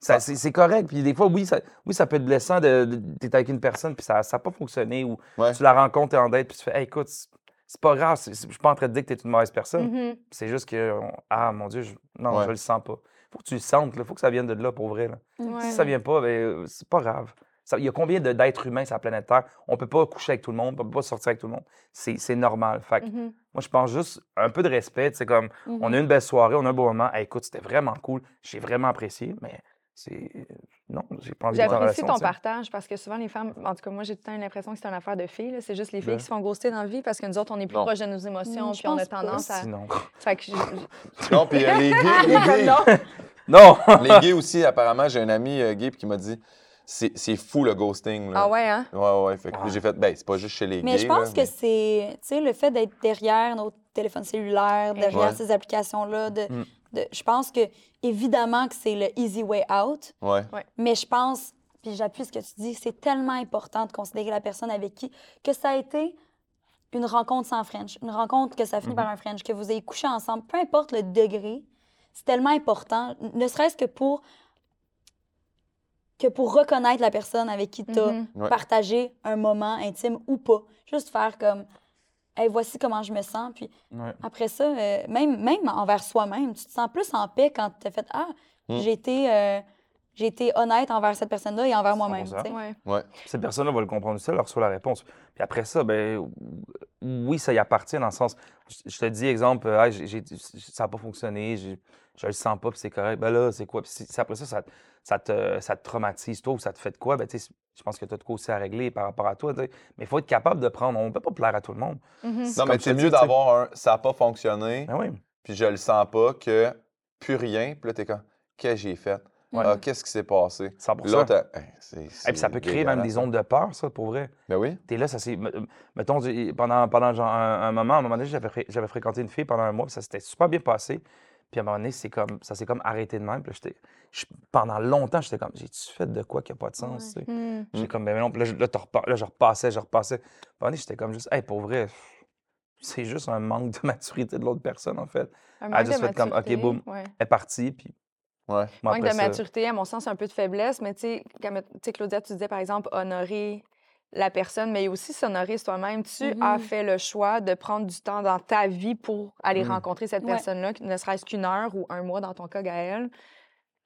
Ça, c'est, c'est correct. Puis des fois, oui, ça, oui, ça peut être blessant de, de- t'es avec une personne, puis ça n'a pas fonctionné, ou Ouais. tu la rencontres, t'es en date, puis tu fais, Hey, écoute, c'est, pas grave, je suis pas en train de dire que t'es une mauvaise personne. Mhm. C'est juste que, on- ah mon Dieu, je- non, Ouais. je le sens pas. Faut que tu le sentes, il faut que ça vienne de là pour vrai. là. Ouais. Si ça vient pas, ben, euh, c'est pas grave. Ça- Il y a combien de- d'êtres humains sur la planète Terre? On peut pas coucher avec tout le monde, on peut pas sortir avec tout le monde. C'est normal. Fait que Mhm. moi, je pense juste un peu de respect. C'est comme, on a eu une belle soirée, on a un beau moment. Hey, écoute, c'était vraiment cool. J'ai vraiment apprécié, mais c'est. Non, j'ai pas envie en J'apprécie ton partage parce que souvent, les femmes, en tout cas, moi, j'ai tout le temps l'impression que c'est une affaire de filles. C'est juste les filles Ben. qui se font ghoster dans la vie parce que nous autres, on est plus Non. proches de nos émotions Mm, je puis on a pas. tendance à. Sinon. Fait que je- je- Non, puis euh, les gays, les gays, non. Non! les gays aussi, apparemment, j'ai un ami euh, gay qui m'a dit c'est c'est fou le ghosting. Là. Ah ouais, hein? Ouais, ouais. Fait que Ouais. j'ai fait, ben, c'est pas juste chez les Mais gays. je pense là, que c'est, tu sais, le fait d'être derrière nos téléphones cellulaires, derrière Ouais. ces applications-là, de, Mm. de- je pense que évidemment que c'est le easy way out, Ouais. mais je pense, puis j'appuie ce que tu dis, c'est tellement important de considérer la personne avec qui, que ça a été une rencontre sans French, une rencontre que ça finit Mhm. par un French, que vous ayez couché ensemble, peu importe le degré, c'est tellement important, ne serait-ce que pour que pour reconnaître la personne avec qui tu as Mhm. Partagé un moment intime ou pas. Juste faire comme, hey, voici comment je me sens. Puis Ouais. après ça, euh, même, même envers soi-même, tu te sens plus en paix quand tu as fait, ah, Mm. j'ai été, euh, j'ai été honnête envers cette personne-là et envers moi-même. 100%. tu sais. Ouais. Ouais. Cette personne-là va le comprendre aussi, elle reçoit la réponse. Puis après ça, ben oui, ça y appartient dans le sens. Je te dis, exemple, euh, ça n'a pas fonctionné, je le sens pas, puis c'est correct. Ben là, c'est quoi? Puis si- après ça, ça, ça, te, ça te traumatise, toi, ou ça te fait de quoi? Ben, tu sais, je pense que tu as de quoi aussi à régler par rapport à toi. Mais il faut être capable de prendre. On ne peut pas plaire à tout le monde. Mhm. C'est Non, mais c'est mieux d'avoir un ça n'a pas fonctionné, Ben oui. puis je le sens pas, que plus rien, puis là, t'es comme, qu'est-ce que j'ai fait? Ouais. Ah, qu'est-ce qui s'est passé? 100 Puis là, t'as- Hey, c'est- Et puis ça peut c'est créer même des ondes de peur, ça, pour vrai. Ben oui. T'es là, ça s'est. me- Mettons, j'ai- pendant, pendant genre un, un moment, à un moment donné, j'avais, fré- j'avais fréquenté une fille pendant un mois, puis ça s'était super bien passé. Puis à un moment donné, c'est comme, ça s'est comme arrêté de même. Puis là, j'étais, je- pendant longtemps, j'étais comme, j'ai-tu fait de quoi qui n'a pas de sens? Mhm. J'étais comme, ben non. Puis là, je- là, là, je repassais, je repassais. Puis à un moment donné, j'étais comme juste, hey, pour vrai, c'est juste un manque de maturité de l'autre personne, en fait. Un Elle a juste fait comme, OK, boum. ouais. Elle est partie, puis Ouais. Manque de ça- maturité, à mon sens, un peu de faiblesse, mais tu sais, comme- tu sais, Claudia, tu disais par exemple honorer la personne, mais aussi s'honorer soi-même. Tu as Mhm. fait le choix de prendre du temps dans ta vie pour aller Mhm. rencontrer cette Ouais. personne-là, ne serait-ce qu'une heure ou un mois dans ton cas, Gaël.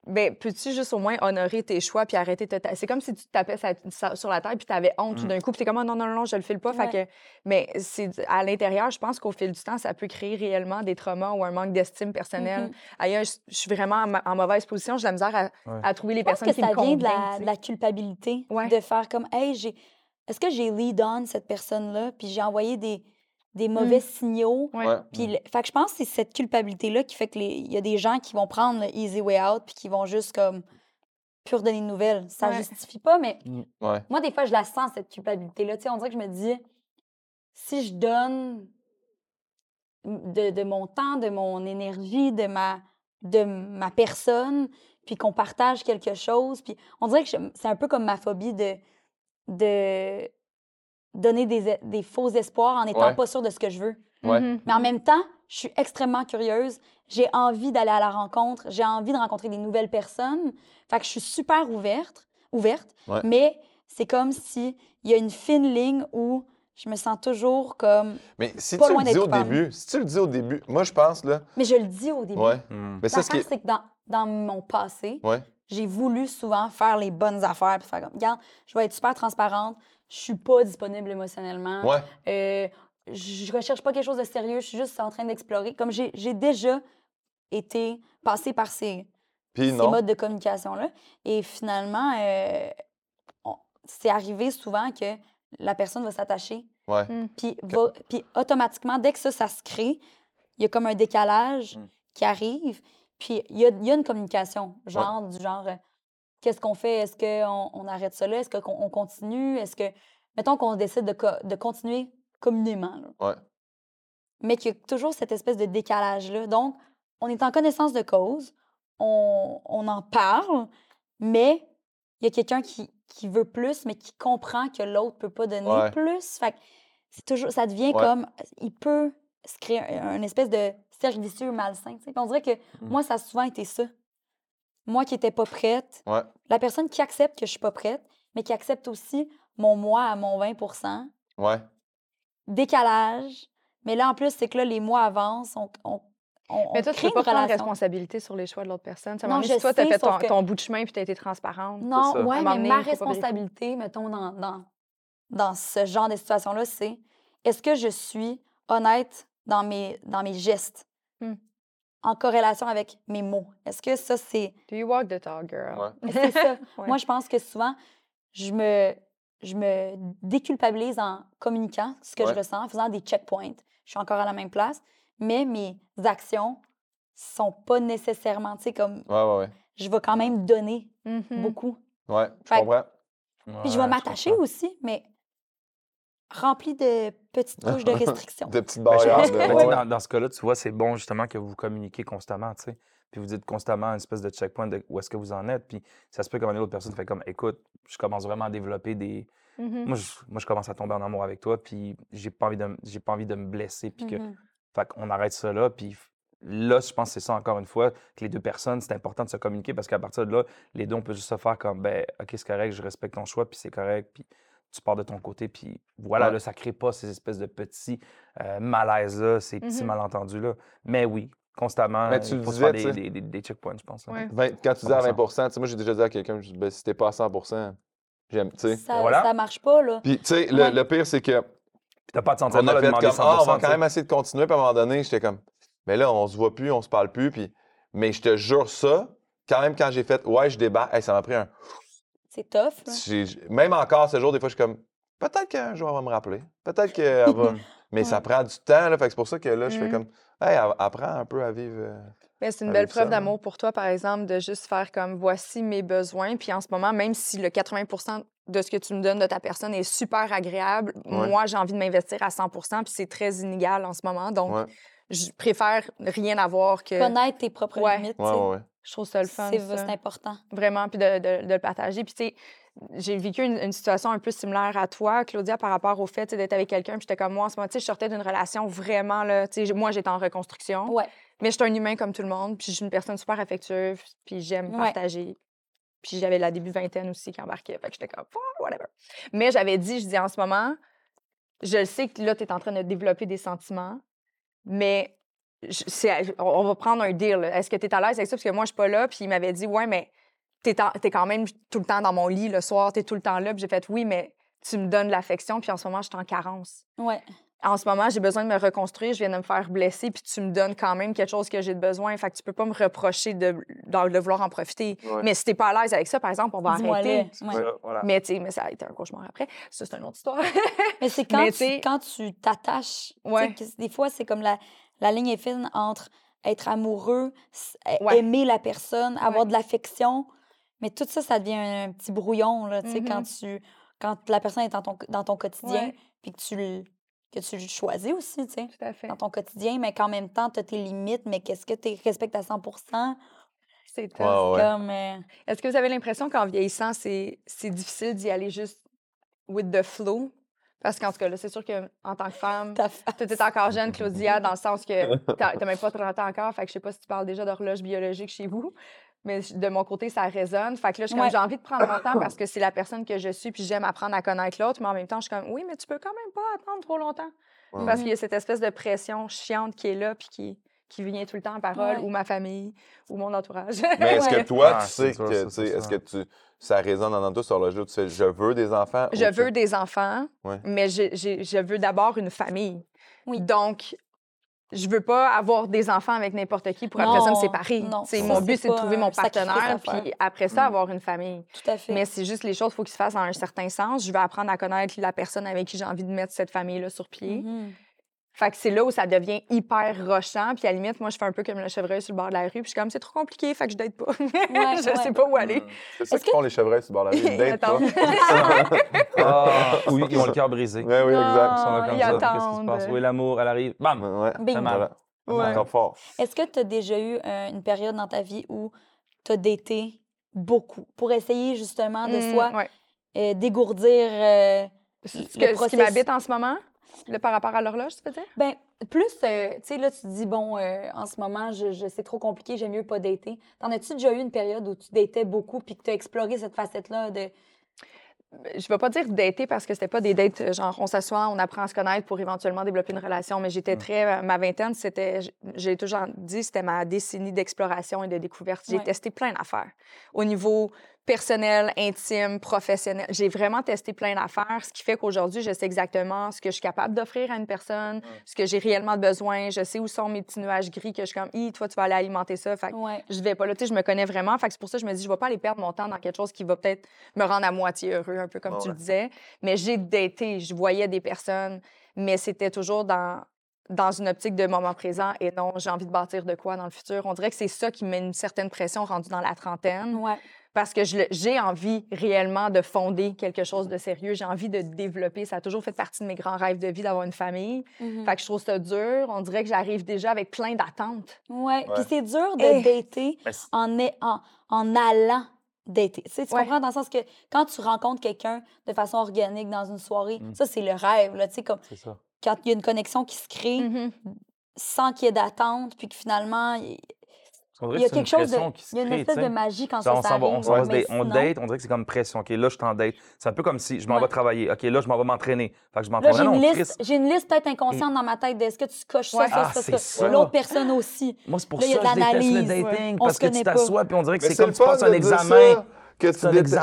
Ben, peux-tu juste au moins honorer tes choix puis arrêter de te ta- C'est comme si tu te tapais sa- sa- sur la tête puis tu avais honte tout Mhm. d'un coup puis t'es comme Ah, non, non, non, je le file pas. Fait Ouais. que, mais c'est à l'intérieur, je pense qu'au fil du temps, ça peut créer réellement des traumas ou un manque d'estime personnelle. Mhm. Ailleurs, je, suis vraiment en, ma- en mauvaise position. J'ai de la misère à, Ouais. à trouver les Je pense personnes que qui ça me vient de la, de la culpabilité, Ouais. de faire comme, hey, j'ai. est-ce que j'ai lead on cette personne-là, puis j'ai envoyé des, des mauvais signaux? Puis, fait que je pense que c'est cette culpabilité-là qui fait qu'il y a des gens qui vont prendre le easy way out, puis qui vont juste comme plus redonner de nouvelles. Ça Ouais. justifie pas, mais Ouais. moi, des fois, je la sens, cette culpabilité-là. Tu sais, on dirait que je me dis, si je donne de, de mon temps, de mon énergie, de ma, de ma personne, puis qu'on partage quelque chose, puis on dirait que c'est un peu comme ma phobie de, de donner des, des faux espoirs en n'étant Ouais. pas sûre de ce que je veux. Ouais. Mhm. Mais en même temps, je suis extrêmement curieuse. J'ai envie d'aller à la rencontre. J'ai envie de rencontrer des nouvelles personnes. Fait que je suis super ouverte, ouverte. Ouais. Mais c'est comme si il y a une fine ligne où je me sens toujours comme. Mais si Pas tu loin le dis au début, si tu le dis au début, moi, je pense, là, Mais je le dis au début. ouais. Hmm. Mais ça, ce qui c'est que dans, dans mon passé, Ouais. j'ai voulu souvent faire les bonnes affaires puis faire comme, regarde, je vais être super transparente. Je suis pas disponible émotionnellement. Ouais. Euh, je recherche pas quelque chose de sérieux, je suis juste en train d'explorer. Comme j'ai j'ai déjà été passée par ces, ces modes de communication-là. Et finalement, euh, c'est arrivé souvent que la personne va s'attacher. Ouais. Puis, va- puis automatiquement, dès que ça, ça se crée, il y a comme un décalage Mm. qui arrive. Puis il y a, il y a une communication, genre du genre, euh, qu'est-ce qu'on fait? Est-ce qu'on on arrête ça là? Est-ce qu'on on continue? Est-ce que, mettons qu'on décide de, co- de continuer communément, là. Ouais. mais qu'il y a toujours cette espèce de décalage-là. Donc, on est en connaissance de cause, on, on en parle, mais il y a quelqu'un qui, qui veut plus, mais qui comprend que l'autre peut pas donner Ouais. plus. Fait que c'est toujours, ça devient Ouais. comme, il peut se créer un, un espèce de cercle vicieux malsain. on dirait que Mm. moi, ça a souvent été ça. Moi qui n'étais pas prête, Ouais. la personne qui accepte que je suis pas prête, mais qui accepte aussi mon moi à mon 20% Ouais. décalage. Mais là, en plus, c'est que là, les mois avancent, on, on, on, Mais toi, tu crée peux pas prendre responsabilité sur les choix de l'autre personne. Ça Non, je si toi, tu as fait ton, que- ton bout de chemin puis tu as été transparente. Non, ça. ouais, À un mais donné, ma responsabilité, mettons, dans, dans, dans ce genre de situation-là, c'est est-ce que je suis honnête dans mes, dans mes gestes, Hmm. En corrélation avec mes mots? Est-ce que ça, c'est Do you walk the talk, girl? Ouais. c'est ça? Ouais. Moi, je pense que souvent, je me, je me déculpabilise en communiquant ce que Ouais. je ressens, en faisant des checkpoints. Je suis encore à la même place, mais mes actions sont pas nécessairement, tu sais, comme Ouais, ouais, ouais. je vais quand même donner Mhm. beaucoup. Ouais, je Fait comprends. Puis je vais m'attacher aussi, mais rempli de petites couches de restrictions. De petites Ben, je barrières. de- ben, dans, dans ce cas-là, tu vois, c'est bon justement que vous communiquez constamment, tu sais. Puis vous dites constamment une espèce de checkpoint de où est-ce que vous en êtes. Puis ça se peut qu'une autre personne fait comme, écoute, je commence vraiment à développer des. Mhm. Moi, je, moi, je commence à tomber en amour avec toi, puis j'ai pas envie de, j'ai pas envie de me blesser, puis que. Mhm. Fait qu'on arrête ça là, puis là, je pense que c'est ça encore une fois, que les deux personnes, c'est important de se communiquer parce qu'à partir de là, les deux, on peut juste se faire comme, ben, OK, c'est correct, je respecte ton choix, puis c'est correct, puis tu pars de ton côté, puis voilà, Ouais. là, ça crée pas ces espèces de petits euh, malaises-là, ces petits Mhm. malentendus-là. Mais oui, constamment, Mais tu il faut disais, faire des, des, des- des checkpoints, je pense. Ouais. Quand tu dis à 100%. 20 tu sais, moi, j'ai déjà dit à quelqu'un, je dis, ben, si t'es pas à 100 j'aime, tu sais. Ça, Voilà. ça marche pas, là. Puis, tu sais, le, Ouais. le pire, c'est que Puis t'as pas de on sentiment a de fait demander comme, 100%. ah, on va quand même essayer de continuer. Puis à un moment donné, j'étais comme, mais là, on se voit plus, on se parle plus. Puis, mais je te jure ça, quand même, quand j'ai fait, ouais, je débarque, hey, ça m'a pris un. C'est tough, j'ai- Même encore ce jour, des fois, je suis comme, peut-être qu'un jour, elle va me rappeler. Peut-être qu'elle va. Mais ça Ouais. prend du temps, là. Fait que c'est pour ça que là, je fais Mhm. comme, hey, a- apprends un peu à vivre. euh, Mais c'est une belle ça, preuve d'amour pour toi, par exemple, de juste faire comme voici mes besoins. Puis en ce moment, même si le 80% de ce que tu me donnes de ta personne est super agréable, Ouais. moi, j'ai envie de m'investir à 100% puis c'est très inégal en ce moment. Donc, Ouais, je préfère rien avoir que. Connaître tes propres Ouais. limites, tu ouais, sais. ouais. ouais. Je trouve ça le fun. c'est important. Vraiment, puis de, de- de le partager. Puis, tu sais, j'ai vécu une, une situation un peu similaire à toi, Claudia, par rapport au fait d'être avec quelqu'un. Puis, j'étais comme moi en ce moment, tu sais, je sortais d'une relation vraiment, là, tu sais, moi, j'étais en reconstruction. Ouais. Mais je suis un humain comme tout le monde, puis je suis une personne super affectueuse, puis j'aime Ouais. partager. Puis j'avais la début vingtaine aussi qui embarquait, fait que j'étais comme, Ah, whatever. Mais j'avais dit, je dis en ce moment, je le sais que là, tu es en train de développer des sentiments, mais je- on va prendre un deal. Est-ce que tu es à l'aise avec ça? Parce que moi, je suis pas là, puis il m'avait dit, ouais, mais tu es, quand même tout le temps dans mon lit le soir, tu es tout le temps là. Puis j'ai fait, oui, mais tu me donnes de l'affection, puis en ce moment, je suis en carence. Ouais. en ce moment, j'ai besoin de me reconstruire, je viens de me faire blesser, puis tu me donnes quand même quelque chose que j'ai de besoin. Fait que tu peux pas me reprocher de, de, de vouloir en profiter. Ouais. Mais si t'es pas à l'aise avec ça, par exemple, on va arrêter. Ouais. Ça, voilà. Mais, tu sais, mais ça a été un cauchemar après. Ça, c'est une autre histoire. Mais c'est quand, quand tu t'attaches. Des fois, c'est comme la, la ligne est fine entre être amoureux, Ouais. aimer la personne, avoir Ouais. de l'affection. Mais tout ça, ça devient un petit brouillon, là, tu sais, quand, tu, quand la personne est dans ton, dans ton quotidien, puis que tu, le- que tu le choisis aussi, tu sais, Tout à fait. dans ton quotidien, mais qu'en même temps, tu as tes limites, mais qu'est-ce que tu respectes à 100% C'est. Ouais, ouais. Comme, euh, Est-ce que vous avez l'impression qu'en vieillissant, c'est c'est difficile d'y aller juste with the flow? Parce qu'en tout cas, là, c'est sûr qu'en tant que femme, tu es encore jeune, Claudia, dans le sens que t'as t'as même pas 30 ans encore. Fait que je sais pas si tu parles déjà d'horloge biologique chez vous. Mais de mon côté, ça résonne. Fait que là, je suis comme, Ouais. j'ai envie de prendre mon temps parce que c'est la personne que je suis, puis j'aime apprendre à connaître l'autre. Mais en même temps, je suis comme, oui, mais tu peux quand même pas attendre trop longtemps. Ouais. Parce qu'il y a cette espèce de pression chiante qui est là, puis qui, qui vient tout le temps en parole, Ouais. ou ma famille, ou mon entourage. Mais est-ce Ouais. que toi, Ah, tu c'est sais que, tu sais, est-ce que tu, ça résonne sur le jeu, tu sais, je veux des enfants? Je tu- veux des enfants, Ouais. mais je, j'ai- je veux d'abord une famille. Oui. Donc, je veux pas avoir des enfants avec n'importe qui pour après ça me Non, séparer. non, ça, mon but, c'est de trouver mon partenaire, puis après ça, Mm. avoir une famille. Tout à fait. Mais c'est juste les choses, il faut qu'ils se fassent dans un certain sens. Je veux apprendre à connaître la personne avec qui j'ai envie de mettre cette famille-là sur pied. Mhm. Fait que c'est là où ça devient hyper rochant. Puis à la limite, moi, je fais un peu comme le chevreuil sur le bord de la rue. Puis je suis comme, c'est trop compliqué, fait que je date pas. je ouais. sais pas où aller. C'est ça Est-ce qu'ils font les chevreuils sur le bord de la rue, ils datent pas. Ah, oui, ils ont le cœur brisé. Ouais, oui, exact. Ils sont là Ah, comme ils ça. Qu'est-ce qui se passe? Oui, l'amour, elle arrive. Bam! Ouais. Bing. Voilà. Ouais. Encore fort. Est-ce que tu as déjà eu euh, une période dans ta vie où tu as daté beaucoup pour essayer justement de Mm, soit ouais. euh, dégourdir euh, Ce, le que- ce qui m'habite en ce moment, là, par rapport à l'horloge, tu veux dire? Ben, plus, euh, tu sais, là, tu te dis, bon, euh, en ce moment, je, je- c'est trop compliqué, j'aime mieux pas dater. T'en as-tu déjà eu une période où tu datais beaucoup puis que tu as exploré cette facette-là de. Je vais pas dire dater parce que c'était pas des dates euh, genre on s'assoit, on apprend à se connaître pour éventuellement développer une relation, mais j'étais très ma vingtaine, c'était j'ai toujours dit c'était ma décennie d'exploration et de découverte. J'ai Ouais. testé plein d'affaires au niveau personnel, intime, professionnel. J'ai vraiment testé plein d'affaires, ce qui fait qu'aujourd'hui, je sais exactement ce que je suis capable d'offrir à une personne, ce que j'ai réellement besoin, je sais où sont mes petits nuages gris que je suis comme, Hi, toi tu vas aller alimenter ça. Fait que Ouais. je vais pas là, tu sais, je me connais vraiment. Fait que c'est pour ça que je me dis, je vais pas aller perdre mon temps dans quelque chose qui va peut-être me rendre à moitié heureux, un peu comme tu le disais. Mais j'ai daté, je voyais des personnes, mais c'était toujours dans dans une optique de moment présent et non, j'ai envie de bâtir de quoi dans le futur. On dirait que c'est ça qui met une certaine pression rendue dans la trentaine Ouais. parce que j'ai envie réellement de fonder quelque chose de sérieux. J'ai envie de développer. Ça a toujours fait partie de mes grands rêves de vie d'avoir une famille. Mhm. Fait que je trouve ça dur. On dirait que j'arrive déjà avec plein d'attentes. Ouais. Puis c'est dur de Eh. dater c'est- en, est- en, en allant dater. Tu, sais, tu Ouais. comprends dans le sens que quand tu rencontres quelqu'un de façon organique dans une soirée, Mm. ça, c'est le rêve. Là, tu sais, comme C'est ça. Quand il y a une connexion qui se crée Mhm. sans qu'il y ait d'attente, puis que finalement, il y a quelque chose de. pression qui se Il y a une crée, espèce de magie quand Ça, ça, on ça va, on, date, on sinon- date, on dirait que c'est comme pression. OK, là, je t'en date. C'est un peu comme si je m'en Ouais. vais travailler. OK, là, je m'en vais m'entraîner. Fait que je Là, m'entraîne. j'ai une, liste, Chris, j'ai une liste peut-être inconsciente dans ma tête de est-ce que tu coches ça, Ouais. ça, Ah, ça, ça. ça. L'autre personne aussi. Moi, c'est pour Là, il y a ça que je déteste le dating. On Parce se que tu t'assois puis on dirait que c'est c'est comme tu passes un examen. Que tu détestes-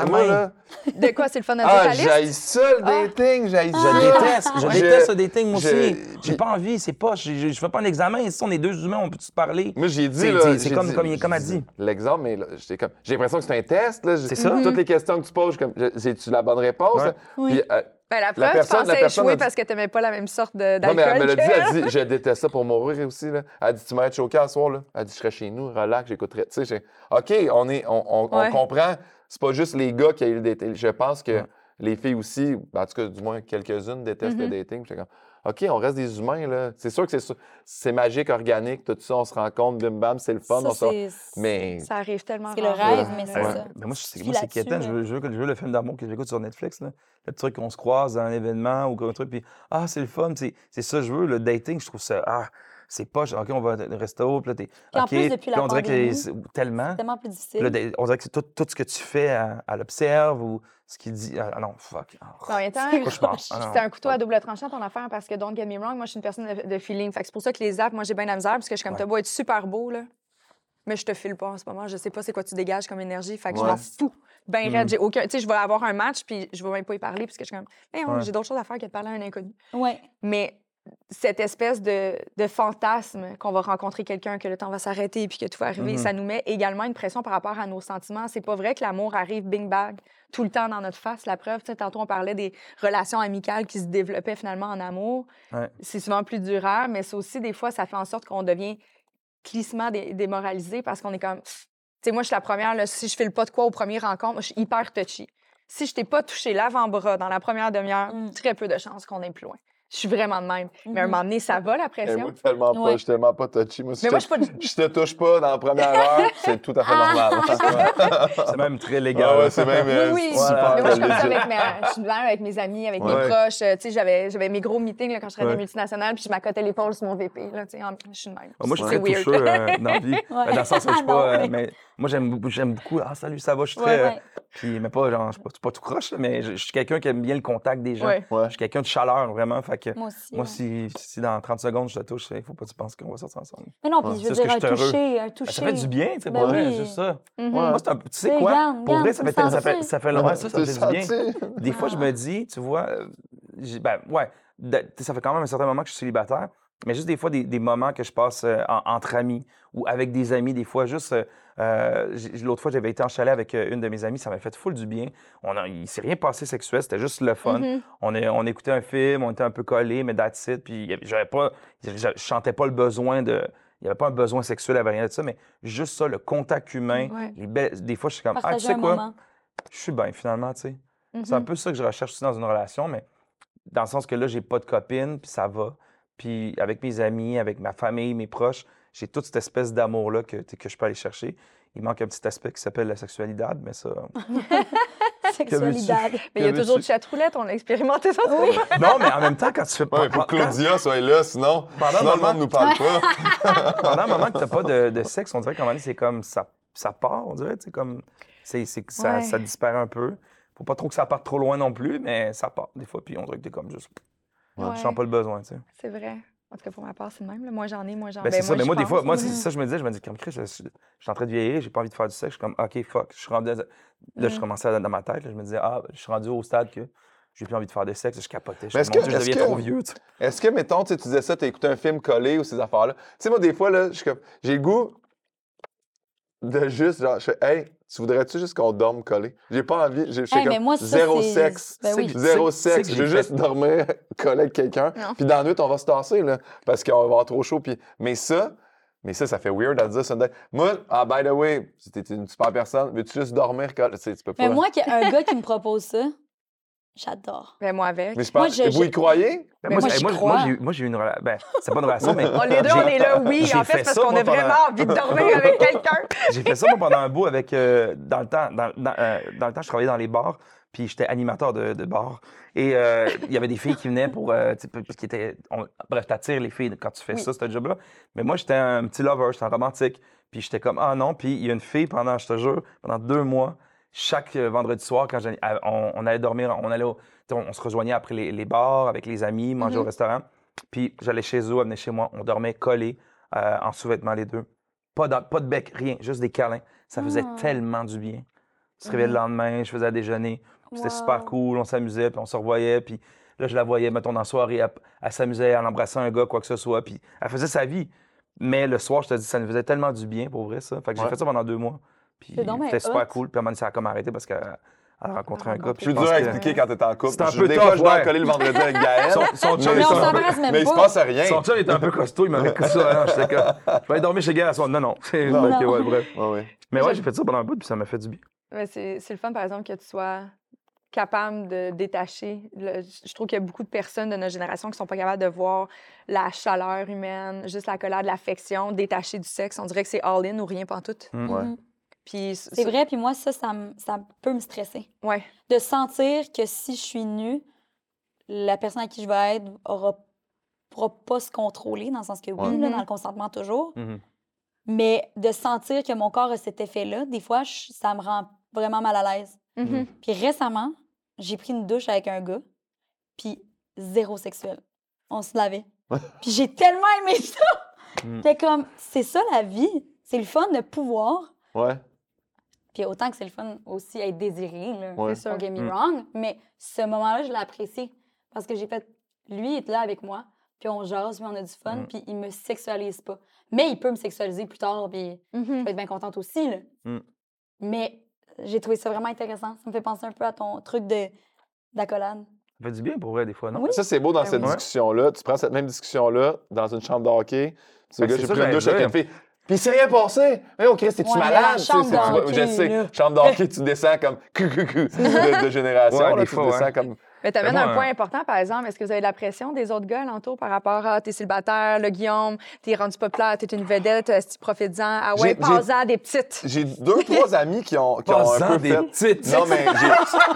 De quoi, c'est le fun dire Ah, j'aille ça, le Ah. dating, j'aille ça. Je déteste. Je déteste le dating, moi aussi. J'ai pas envie, c'est pas. Je, je, je fais pas un examen. Ici, on est deux humains, on peut se parler? Moi, j'ai dit, C'est- comme- dit- comme- comme elle dit. L'exemple, mais là, j'étais comme, j'ai l'impression que c'est un test, là. C'est ça. Toutes les questions que tu poses, comme, j'ai-tu la bonne réponse? Oui. Euh, Ben, la La preuve, personne- tu la pensais personne échouer a dit- parce que tu n'aimais pas la même sorte de- non, mais elle me l'a d'alcool. dit, elle dit, je déteste ça pour mourir aussi, là. Elle dit, tu m'as choqué à soir, là. Elle dit, je serais chez nous, relax, j'écouterais. Tu sais, j'ai- OK, on, est, on, on- on Ouais. comprend, c'est pas juste les gars qui ont eu le dating. Je pense que Ouais. les filles aussi, ben, en tout cas, du moins quelques-unes détestent le Mhm. dating. Puis j'étais comme, OK, on reste des humains, là. C'est sûr que c'est magique, organique, tout ça, on se rencontre, bim bam, c'est le fun. Ça, on sort. c'est- Mais Ça arrive tellement C'est le rêve, mais c'est Ouais. ça. Moi, c'est quétaine. Je veux, je, veux, je veux le film d'amour que j'écoute sur Netflix. Là. Le truc qu'on se croise dans un événement ou comme un truc, puis ah, c'est le fun. C'est c'est ça que je veux. Le dating, je trouve ça. Ah, c'est pas. OK, on va au resto, puis là, t'es. Puis en OK. plus, depuis la Puis on dirait que pandémie, c'est- tellement. C'est tellement plus Puis difficile. là, on dirait que c'est tout, tout ce que tu fais, elle, elle observe ou ce qu'il dit. Ah non, fuck. Ah, Mais En même temps, C'est cauchemar. Ah, non. c'est un couteau à double tranchant ton affaire parce que, don't get me wrong, moi, je suis une personne de, de feeling. Fait que c'est pour ça que les apps, moi, j'ai bien la misère parce que je suis comme, Ouais. t'as beau être super beau, là. Mais je te file pas en ce moment. Je sais pas c'est quoi tu dégages comme énergie. Fait que je Ouais. m'en fous. Ben Mm. raide. J'ai aucun. Tu sais, je vais avoir un match puis je vais même pas y parler parce que je suis comme, Hey, Ouais. j'ai d'autres choses à faire que de parler à un inconnu. Ouais. Mais cette espèce de, de fantasme qu'on va rencontrer quelqu'un, que le temps va s'arrêter puis que tout va arriver, Mhm. ça nous met également une pression par rapport à nos sentiments. C'est pas vrai que l'amour arrive bing bang tout le temps dans notre face. La preuve, tu sais, tantôt on parlait des relations amicales qui se développaient finalement en amour. Ouais. C'est souvent plus durable, mais c'est aussi des fois, ça fait en sorte qu'on devient clissement dé- démoralisé parce qu'on est comme. Tu sais, moi, je suis la première, là, si je fais le pas de quoi au premier rencontre, je suis hyper touchy. Si je t'ai pas touché l'avant-bras dans la première demi-heure, Mm. très peu de chances qu'on aille plus loin. Je suis vraiment de même. Mais à un Mhm. moment donné, ça va, la pression. moi, tellement pas. Ouais. Je suis tellement pas touchy. Moi, si Mais je, moi, te, je suis pas... je te touche pas dans la première heure, c'est tout à fait Ah. normal. C'est même très légal. Ah ouais, c'est même euh, Oui, oui. Voilà. Mais moi, je suis comme ça legit. avec mes, je suis de même avec mes amis, avec mes proches. Euh, Tu sais, j'avais, j'avais mes gros meetings là, quand je travaillais Ouais. dans multinationales, puis je m'accotais l'épaule sur mon VP. Là, tu sais, je suis de même. Ah, Moi, je suis très weird. toucheux euh, dans la vie. Ouais. Ben, Dans le sens où je suis Non, pas. euh, mais- mais moi, j'aime beaucoup, j'aime beaucoup. Ah, salut, ça va. Je suis très. euh, ouais. Puis, mais pas, genre, je suis pas, pas tout croche, là, mais je, je suis quelqu'un qui aime bien le contact des gens. Ouais. Ouais. Je suis quelqu'un de chaleur, vraiment. Fait que Moi aussi. moi, ouais. si, si dans 30 secondes, je te touche, il faut pas que tu penses qu'on va sortir ensemble. Mais non, Ouais. puis je veux dire, que un toucher, un Ben, toucher. ça fait du bien, tu sais, Ben pour vrai, juste ça. Mhm. Ouais. Moi, c'est un- tu sais Mais quoi? pour vrai, ça fait, ça, fait, ça fait longtemps Ouais, ça, fait du bien. Des fois, je me dis, tu vois, euh, ben, ouais, ça fait quand même un certain moment que je suis célibataire, mais juste des fois, des, moments que je passe euh, en- entre amis ou avec des amis, des fois, juste. Euh, L'autre fois, j'avais été en chalet avec euh, une de mes amies, ça m'a fait full du bien. On a, il s'est rien passé sexuel, c'était juste le fun. Mhm. On, est, on écoutait un film, on était un peu collés, mais that's it. Puis j'avais pas, je sentais pas le besoin de. Il n'y avait pas un besoin sexuel, il n'y avait rien de ça, mais juste ça, le contact humain. Ouais. Les belles- des fois, je suis comme, ah, tu sais quoi? moment. Je suis bien, finalement, tu sais. C'est un Mhm. peu ça que je recherche aussi dans une relation, mais dans le sens que là, j'ai pas de copine, puis ça va. Puis avec mes amis, avec ma famille, mes proches, j'ai toute cette espèce d'amour-là que, que je peux aller chercher. Il manque un petit aspect qui s'appelle la sexualité, mais ça. Sexualidade. Mais il y a toujours de chatroulette, on a expérimenté ça. Oui. non, mais en même temps, quand tu fais Ouais, pas. il faut que quand- Claudia soit là, sinon, Pendant sinon le monde nous parle pas. pendant un moment que t'as pas de, de sexe, on dirait qu'à un moment donné, c'est comme ça, ça part, on dirait, tu sais, comme. C'est, c'est ça, Ouais. ça disparaît un peu. Faut pas trop que ça parte trop loin non plus, mais ça part des fois, puis on dirait que t'es comme juste. Ouais. Je sens pas le besoin, tu sais. C'est vrai. En tout cas, pour ma part, c'est le même. là. Moi, j'en ai, moi, j'en Ben, c'est ça, mais je moi, des fois, moi, c'est ça, je me disais, je me dis, comme Chris, je, je- je suis en train de vieillir, j'ai pas envie de faire du sexe. Je suis comme, OK, fuck. Je suis rendu, à- là, je Mm. commençais à- dans ma tête, là, je me disais, ah, je suis rendu au stade que j'ai plus envie de faire de sexe, je capotais. Je, Mais est-ce que- je est-ce deviens que- trop vieux, tu sais. Est-ce que, mettons, tu sais, tu disais ça, tu as écouté un film collé ou ces affaires-là? Tu sais, moi, des fois, là, je suis comme, j'ai le goût de juste, genre, je fais, hey, tu voudrais-tu juste qu'on dorme collé? J'ai pas envie, j'ai je fais Hey, comme, moi, ça, zéro sexe. Ben oui. Zéro sexe. Je veux j'ai juste dormir collé avec quelqu'un. Puis dans la nuit, on va se tasser, là, parce qu'on va avoir trop chaud. Puis... Mais ça, mais ça, ça fait weird à dire Sunday. Moi, ah, by the way, c'était une super personne. Veux-tu juste dormir collé? Tu sais, tu peux pas. Mais moi, qu'il y a un gars qui me propose ça, j'adore. Ben, moi, avec. Mais je Moi, je- vous je- y croyez? Ben, Mais moi, moi, j'ai- j'y moi, crois. moi, j'ai eu- moi, j'ai eu une relation. Ben, c'est pas une relation, mais. On, les deux, on est là, oui. j'ai En fait, parce ça, qu'on moi, a pendant- vraiment envie de dormir avec quelqu'un. J'ai fait ça moi, pendant un bout avec. euh, dans, le temps, dans, dans, euh, dans le temps, je travaillais dans les bars, puis j'étais animateur de, de bar. Et euh, il y avait des filles qui venaient pour. euh, tu sais, parce qu'ils étaient. on- bref, t'attires les filles quand tu fais Oui. ça, ce job-là. Mais moi, j'étais un petit lover, j'étais un romantique. Puis j'étais comme, ah non. Puis il y a une fille pendant, je te jure, pendant deux mois, chaque euh, vendredi soir, quand on, on allait dormir, on allait au- on, on se rejoignait après les, les bars avec les amis, manger au Mhm. restaurant. Puis j'allais chez eux, elle venait chez moi, on dormait collés euh, en sous-vêtements les deux. Pas, dans- pas de bec, rien, juste des câlins. Ça faisait Ah. tellement du bien. Je se réveillais le Mhm. lendemain, je faisais à déjeuner. C'était Wow. super cool, on s'amusait, puis on se revoyait. Puis là, je la voyais, mettons, dans la soirée, elle, elle s'amusait, elle embrassait un gars, quoi que ce soit. Puis elle faisait sa vie. Mais le soir, je te dis, ça nous faisait tellement du bien, pour vrai, ça. Fait que j'ai fait ça pendant deux mois. Puis C'est c'était super hot. cool. Puis à un moment ça a comme arrêté parce qu'elle elle a rencontré un gars. je dur à que- expliquer quand t'es en couple. C'est un peu Des tough, fois, je dois coller le vendredi avec Gaël. Son, son chum, mais, on s'embrasse même mais il se pas. passe rien. son chum était un peu costaud, il m'avait dit ça. hein, J'étais comme, je vais aller dormir chez Gaël à soir. Non, non. C'est Non. ok, ouais, bref. Mais ouais, j'ai fait ça pendant un bout, puis ça m'a fait du bien. C'est c'est le fun, par exemple, que tu sois capable de détacher. Le- je trouve qu'il y a beaucoup de personnes de notre génération qui sont pas capables de voir la chaleur humaine, juste la colère, de l'affection, détachée du sexe. On dirait que c'est all-in ou rien pantoute. Mm. Puis C'est vrai, puis moi, ça, ça, peut me stresser. Ouais. De sentir que si je suis nue, la personne à qui je vais être aura, pourra pas se contrôler, dans le sens que oui, Ouais. là, dans le consentement toujours, Mhm. mais de sentir que mon corps a cet effet-là, des fois, je- ça me rend vraiment mal à l'aise. Mhm. Puis récemment, j'ai pris une douche avec un gars, puis zéro sexuel. On se lavait. puis j'ai tellement aimé ça! Mm. J'étais comme, c'est ça la vie. C'est le fun de pouvoir. Ouais. Puis autant que c'est le fun aussi être désiré, là. Ouais. C'est sûr. Don't get me Mm. wrong, mais ce moment-là, je l'ai apprécié. Parce que j'ai fait, lui est là avec moi puis on jase, puis on a du fun, Mm. puis il me sexualise pas. Mais il peut me sexualiser plus tard, puis je Mhm. vais être bien contente aussi, là. Mm. Mais j'ai trouvé ça vraiment intéressant. Ça me fait penser un peu à ton truc de d'accolade. Ça fait du bien pour vrai, des fois, non? Oui. Ça, c'est beau dans Ben cette oui. discussion-là. Tu prends cette même discussion-là dans une chambre de hockey. Tu dis, gars, j'ai pris une douche avec une fille. Puis c'est rien passé. Mais oh, Chris, t'es-tu Ouais, malade? la Tu sais, je sais. Chambre de hockey, tu descends comme cou, cou, cou, de, de génération. Ouais, là, des tu fois, descends ouais. comme. Mais t'amènes Mais un point important, par exemple. Est-ce que vous avez de la pression des autres gars alentour par rapport à t'es célibataire, le Guillaume, t'es rendu populaire, t'es une vedette, euh, si profites-en, ah ouais, passe-en des petites. J'ai deux, trois amis qui ont, qui ont un Pas peu des fait. petites. Non, mais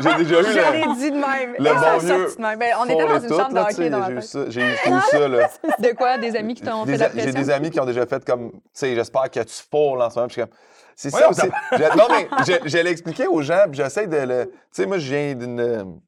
j'ai- déjà eu Je le. l'ai dit de même. Le bon vieux sorti de même. Ben, on était dans une chambre de là, tu hockey sais, dans ma J'ai eu ça. J'ai eu j'ai eu ça, là. De quoi? Des amis qui t'ont fait la a- J'ai pression? des amis qui ont déjà fait comme, tu sais, j'espère que tu fourles en ce moment. Je suis comme, c'est ça aussi. Je- Non, mais je, je l'ai expliqué aux gens, puis j'essaie de le. Tu sais, moi, je viens d'une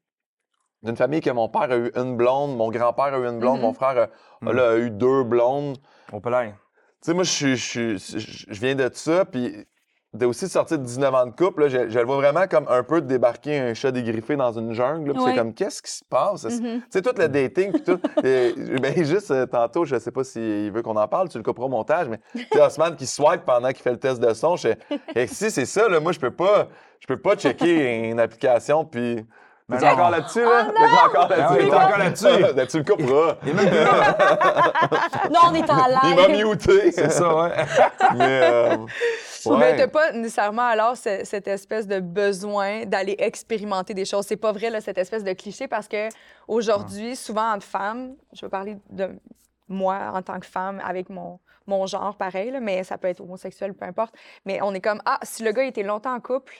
d'une famille que mon père a eu une blonde, mon grand-père a eu une blonde, Mhm. mon frère a, Mhm. là, a eu deux blondes. On peut l'air. Tu sais, moi, je, je, je, je viens de ça, puis de aussi sortir de 19 ans de couple, là, je, je le vois vraiment comme un peu de débarquer un chat dégriffé dans une jungle. Ouais. c'est comme, qu'est-ce qui se passe? Tu Mhm. sais, tout le dating, puis tout. Et, ben, juste euh, tantôt, je sais pas s'il veut qu'on en parle, tu le couperas au montage, mais Osman qui swipe pendant qu'il fait le test de son. Je fais, Eh, si c'est ça, là, moi, je peux pas, je peux pas checker une application, puis. T'es non. encore là-dessus, là? T'es encore Ah là-dessus? oui, t'es encore là-dessus. Tu le couperas. Il est même plus là. Là, on est en Il m'a live. muté. C'est ça, ouais. Mais, euh, Mais t'as pas nécessairement alors ce- cette espèce de besoin d'aller expérimenter des choses. C'est pas vrai, là, cette espèce de cliché, parce que aujourd'hui, souvent entre femmes, je vais parler de moi en tant que femme avec mon, mon genre pareil, là, mais ça peut être homosexuel, peu importe. Mais on est comme, ah, si le gars était longtemps en couple,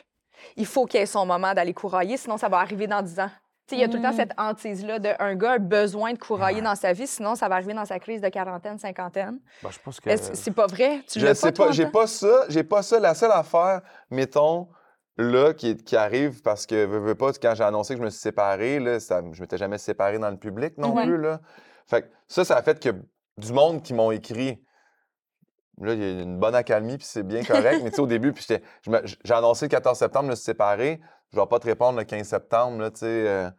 il faut qu'il ait son moment d'aller courailler, sinon ça va arriver dans 10 ans. Il y a tout le temps Mm. cette hantise-là d'un gars a besoin de courailler dans sa vie, sinon ça va arriver dans sa crise de quarantaine, cinquantaine. Ben, je pense que. C'est pas vrai? Tu Je sais pas, j'ai pas ça, j'ai pas ça. La seule affaire, mettons, là, qui, qui arrive parce que, veux, veux pas, quand j'ai annoncé que je me suis séparé, là, ça, je m'étais jamais séparé dans le public non plus, là. Fait que ça, ça a fait que du monde qui m'ont écrit. Là, il y a une bonne accalmie, puis c'est bien correct. mais tu sais, au début, puis je j'ai annoncé le 14 septembre, je me suis séparé. Je vais pas te répondre le 15 septembre, là, tu sais. euh,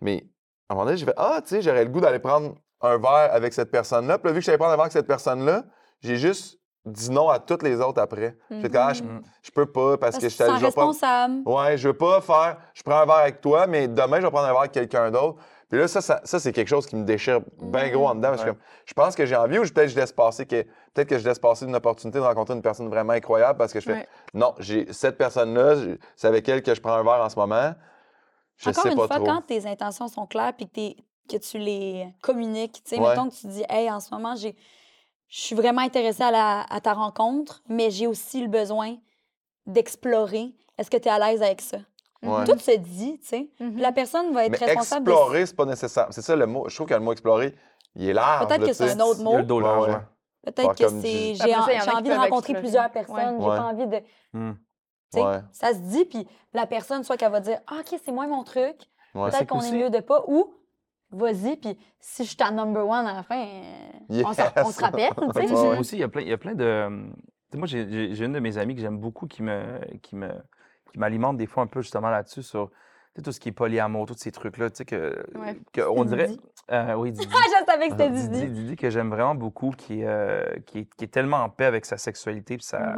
mais à un moment donné, j'ai fait Ah, tu sais, j'aurais le goût d'aller prendre un verre avec cette personne-là. Puis là, vu que j'allais prendre un verre avec cette personne-là, j'ai juste dit non à toutes les autres après. J'ai dit, ah, je, Mhm. je peux pas parce, Parce que je je vais pas- responsable. Ouais, je veux pas faire. Je prends un verre avec toi, mais demain, je vais prendre un verre avec quelqu'un d'autre. Puis là, ça, ça, ça, c'est quelque chose qui me déchire bien gros en dedans. Parce que Ouais. je pense que j'ai envie ou peut-être je laisse passer que peut-être que je laisse passer une opportunité de rencontrer une personne vraiment incroyable parce que je fais Ouais. non, j'ai cette personne-là, c'est avec elle que je prends un verre en ce moment. Je Encore sais une pas fois, trop. quand tes intentions sont claires puis que, tu les communiques, tu sais, Ouais. mettons que tu dis, hey, en ce moment, j'ai, je suis vraiment intéressée à, la- à ta rencontre, mais j'ai aussi le besoin d'explorer. Est-ce que tu es à l'aise avec ça? Ouais. Tout se dit, tu sais. Mhm. La personne va être Mais responsable de- explorer, c'est pas nécessaire. C'est ça le mot. Je trouve que le mot explorer, il est large. Peut-être que c'est un autre mot. Ouais, ouais. Peut-être que c'est. J'ai en- envie de rencontrer explorer. plusieurs Ouais. personnes. J'ai Ouais. pas envie de. Hmm. tu sais, Ouais. Ça se dit, puis la personne, soit qu'elle va dire Ah, OK, c'est moi mon truc. Ouais. Peut-être qu'on est mieux de pas. Ou, vas-y, puis si je suis ta number one à la fin, on, se- on se rappelle, ouais. Aussi, il y a plein, il y a plein de. tu sais, moi, j'ai une de mes amies que j'aime beaucoup qui me, qui me, qui m'alimente des fois un peu justement là-dessus sur tout ce qui est polyamour, tous ces trucs-là, tu sais que, Ouais. que on dirait. Euh, oui, Didi. Ah, je savais que c'était Didi, Didi. Didi que j'aime vraiment beaucoup, qui est, euh, qui, est, qui est tellement en paix avec sa sexualité puis sa,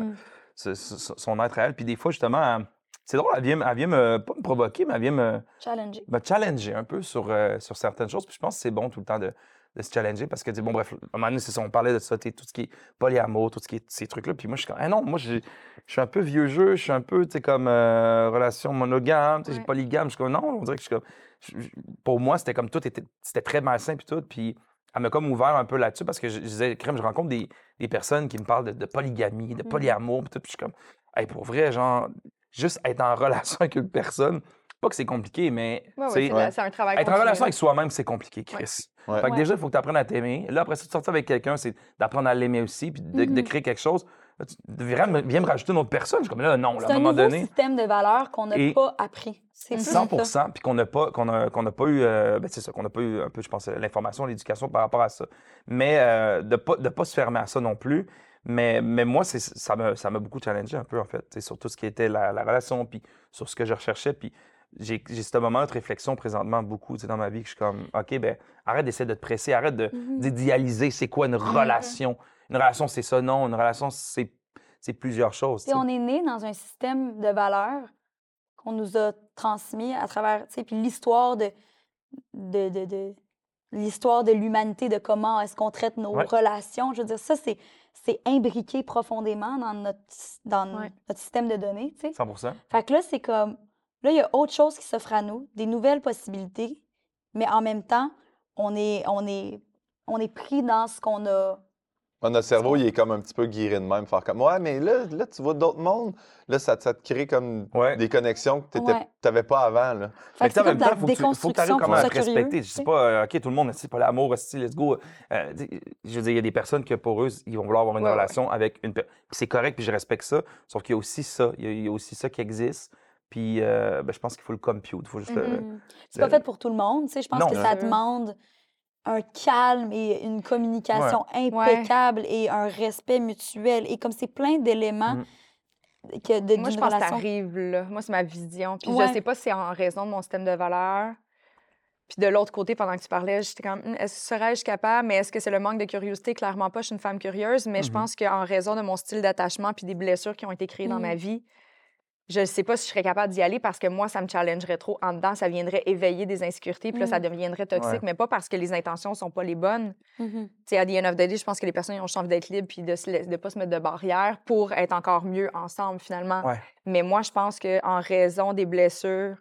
ce- ce- son être à elle. Puis des fois, justement, elle- c'est drôle, elle vient, me- elle vient me, pas me provoquer, mais elle vient me, Challenger. me challenger un peu sur, euh, sur certaines choses. Puis je pense que c'est bon tout le temps de, de se challenger parce que, bon, bref, à un moment donné, c'est ça, on parlait de ça, tout ce qui est polyamour, tout ce qui est ces trucs-là. Puis moi, je suis comme, ah non, moi, je suis un peu vieux jeu, je suis un peu, tu sais, comme euh, relation monogame, tu sais, Ouais. polygame. Je suis comme, non, on dirait que je suis comme, je- pour moi, c'était comme tout, était, c'était très malsain, puis tout. Puis elle m'a comme ouvert un peu là-dessus parce que je, je disais, crème, je rencontre des, des personnes qui me parlent de, de polygamie, de Mhm. polyamour, puis tout. Puis je suis comme, hey, pour vrai, genre, juste être en relation avec une personne, pas que c'est compliqué, mais Ouais, c'est c'est un travail être en relation avec soi-même, c'est compliqué, Chris. Ouais. Fait que Ouais. déjà, il faut que tu apprennes à t'aimer. Là, après ça, de sortir avec quelqu'un, c'est d'apprendre à l'aimer aussi, puis de, de Mhm. créer quelque chose. Là, tu viens me, viens me rajouter une autre personne. Je suis comme là, non, là, C'est à un un moment donné, système de valeurs qu'on n'a Et pas appris. C'est plus 100 ça. puis qu'on n'a pas, qu'on a, qu'on n'a pas eu, euh, ben, c'est ça, qu'on n'a pas eu un peu, je pense, l'information, l'éducation par rapport à ça. Mais euh, de ne pas, de pas se fermer à ça non plus. Mais, mais moi, c'est, ça m'a ça m'a beaucoup challengé un peu, en fait, sur tout ce qui était la, la relation, puis sur ce que je recherchais. Puis j'ai j'ai ce moment de réflexion présentement beaucoup, tu sais, dans ma vie, que je suis comme, OK, ben arrête d'essayer de te presser, arrête de- Mhm. d'idéaliser c'est quoi une relation. Une relation, c'est ça, non. Une relation, c'est c'est plusieurs choses. On est né dans un système de valeurs qu'on nous a transmis à travers, tu sais, puis l'histoire de, de, de, de- l'histoire de l'humanité, de comment est-ce qu'on traite nos Ouais. relations. Je veux dire, ça, c'est, c'est imbriqué profondément dans notre, dans Ouais. notre système de données, tu sais. 100 Fait que là, c'est comme, là, il y a autre chose qui s'offre à nous, des nouvelles possibilités, mais en même temps, on est, on est, on est pris dans ce qu'on a. Notre cerveau, il est comme un petit peu guiré de même, faire comme Ouais, mais là, là tu vois d'autres mondes. Là, ça, ça te crée comme Ouais. des connexions que tu Ouais. n'avais pas avant. Là. Fait que en même temps, faut que tu- faut que tu déconstruction, arrives à respecter. curieux. Je dis sais. pas, euh, OK, tout le monde, c'est pas l'amour, aussi, let's go. Euh, je veux dire, il y a des personnes que pour eux, ils vont vouloir avoir une Ouais, ouais. relation avec une personne. C'est correct, puis je respecte ça. Sauf qu'il y a aussi ça. Il y a, il y a aussi ça qui existe. Puis euh, ben, je pense qu'il faut le compute. Il faut juste le- Mhm. C'est pas fait pour tout le monde. tu sais. Je pense Non. que ça demande un calme et une communication impeccable et un respect mutuel. Et comme c'est plein d'éléments Mhm. que de, Moi, je que là. Moi, c'est ma vision. Puis Ouais. je sais pas si c'est en raison de mon système de valeurs. Puis de l'autre côté, pendant que tu parlais, j'étais comme, Hum, est-ce que serais-je capable? Mais est-ce que c'est le manque de curiosité? Clairement pas. Je suis une femme curieuse, mais je Mhm. pense qu'en raison de mon style d'attachement puis des blessures qui ont été créées dans ma Mhm. vie, je ne sais pas si je serais capable d'y aller parce que moi, ça me challengerait trop en dedans. Ça viendrait éveiller des insécurités, puis là, ça Mhm. deviendrait toxique, Ouais. mais pas parce que les intentions sont pas les bonnes. Mhm. Tu sais, à the end of the day, je pense que les personnes ont juste envie d'être libres puis de ne de pas se mettre de barrières pour être encore mieux ensemble, finalement. Ouais. Mais moi, je pense qu'en raison des blessures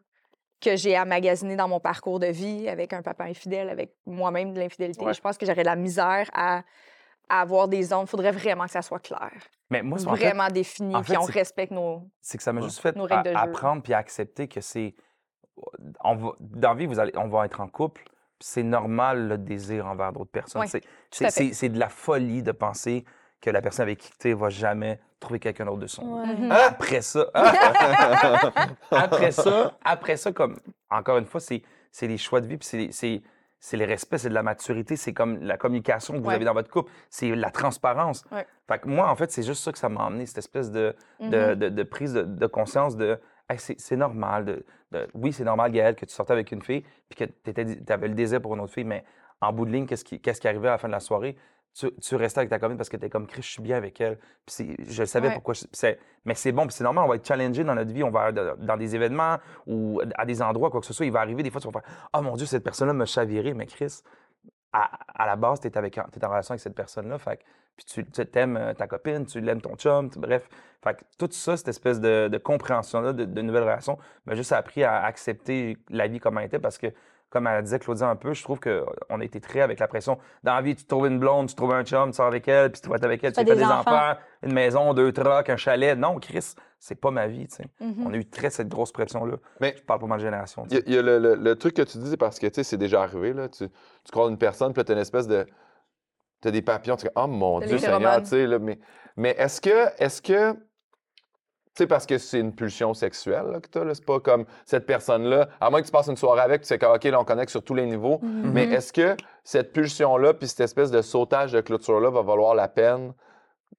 que j'ai amagasinées dans mon parcours de vie, avec un papa infidèle, avec moi-même de l'infidélité, Ouais. je pense que j'aurais de la misère à, à avoir des zones. Il faudrait vraiment que ça soit clair, Mais moi, c'est en fait, vraiment défini, en puis fait, on c'est- respecte nos... c'est que ça m'a juste fait Nos règles de a- jeu. apprendre puis accepter que c'est. On va, dans la vie, vous allez, on va être en couple. puis C'est normal le désir envers d'autres personnes. Oui, C'est- de la folie de penser que la personne avec qui tu es va jamais trouver quelqu'un d'autre de son. Ouais. Mhm. Après ça, après ça, après ça, comme encore une fois, c'est, c'est les choix de vie, puis c'est, c'est, le respect, c'est de la maturité, c'est comme la communication que vous Ouais. avez dans votre couple, c'est la transparence. Ouais. Fait que moi, en fait, c'est juste ça que ça m'a amené, cette espèce de, Mhm. de prise de, conscience de Hey, c'est, normal. De, oui, c'est normal, Gaël, que tu sortais avec une fille, puis que tu avais le désir pour une autre fille, mais en bout de ligne, qu'est-ce qui, qu'est-ce qui arrivait à la fin de la soirée? Tu, tu restais avec ta copine parce que tu es comme Chris, je suis bien avec elle. Puis je savais Ouais. pourquoi. je- mais c'est bon, puis c'est normal, on va être challengé dans notre vie. On va dans des événements ou à des endroits, quoi que ce soit. Il va arriver des fois, tu vas faire Ah mon Dieu, cette personne-là me chavirait. Mais Chris, à, à la base, tu es, avec, t'es en relation avec cette personne-là. Fait puis tu tu t'aimes euh, ta copine, tu l'aimes ton chum, tu- bref. Fait que tout ça, cette espèce de, de compréhension-là, de, de nouvelles relations, m'a juste appris à accepter la vie comme elle était parce que, comme elle disait Claudia un peu, je trouve qu'on a été très avec la pression. Dans la vie, tu trouves une blonde, tu trouves un chum, tu sors avec elle, puis tu vas être avec elle, tu fais fais des, des enfants. enfants. une maison, deux trucks, un chalet. Non, Chris, c'est pas ma vie, tu sais. Mhm. On a eu très cette grosse pression-là. Mais- Je parle pour ma génération. Il y a, il y a le, le- le truc que tu dis, c'est parce que tu sais, c'est déjà arrivé. Là. Tu, tu croises une personne, puis tu as une espèce de. Tu as des papillons, tu dis Oh mon Dieu Seigneur, tu sais. Mais, mais est-ce que. Est-ce que. Sais, parce que c'est une pulsion sexuelle là, que tu as, c'est pas comme cette personne-là. À moins que tu passes une soirée avec, tu sais que, OK, là, on connecte sur tous les niveaux. Mhm. Mais est-ce que cette pulsion-là, puis cette espèce de sautage de clôture-là va valoir la peine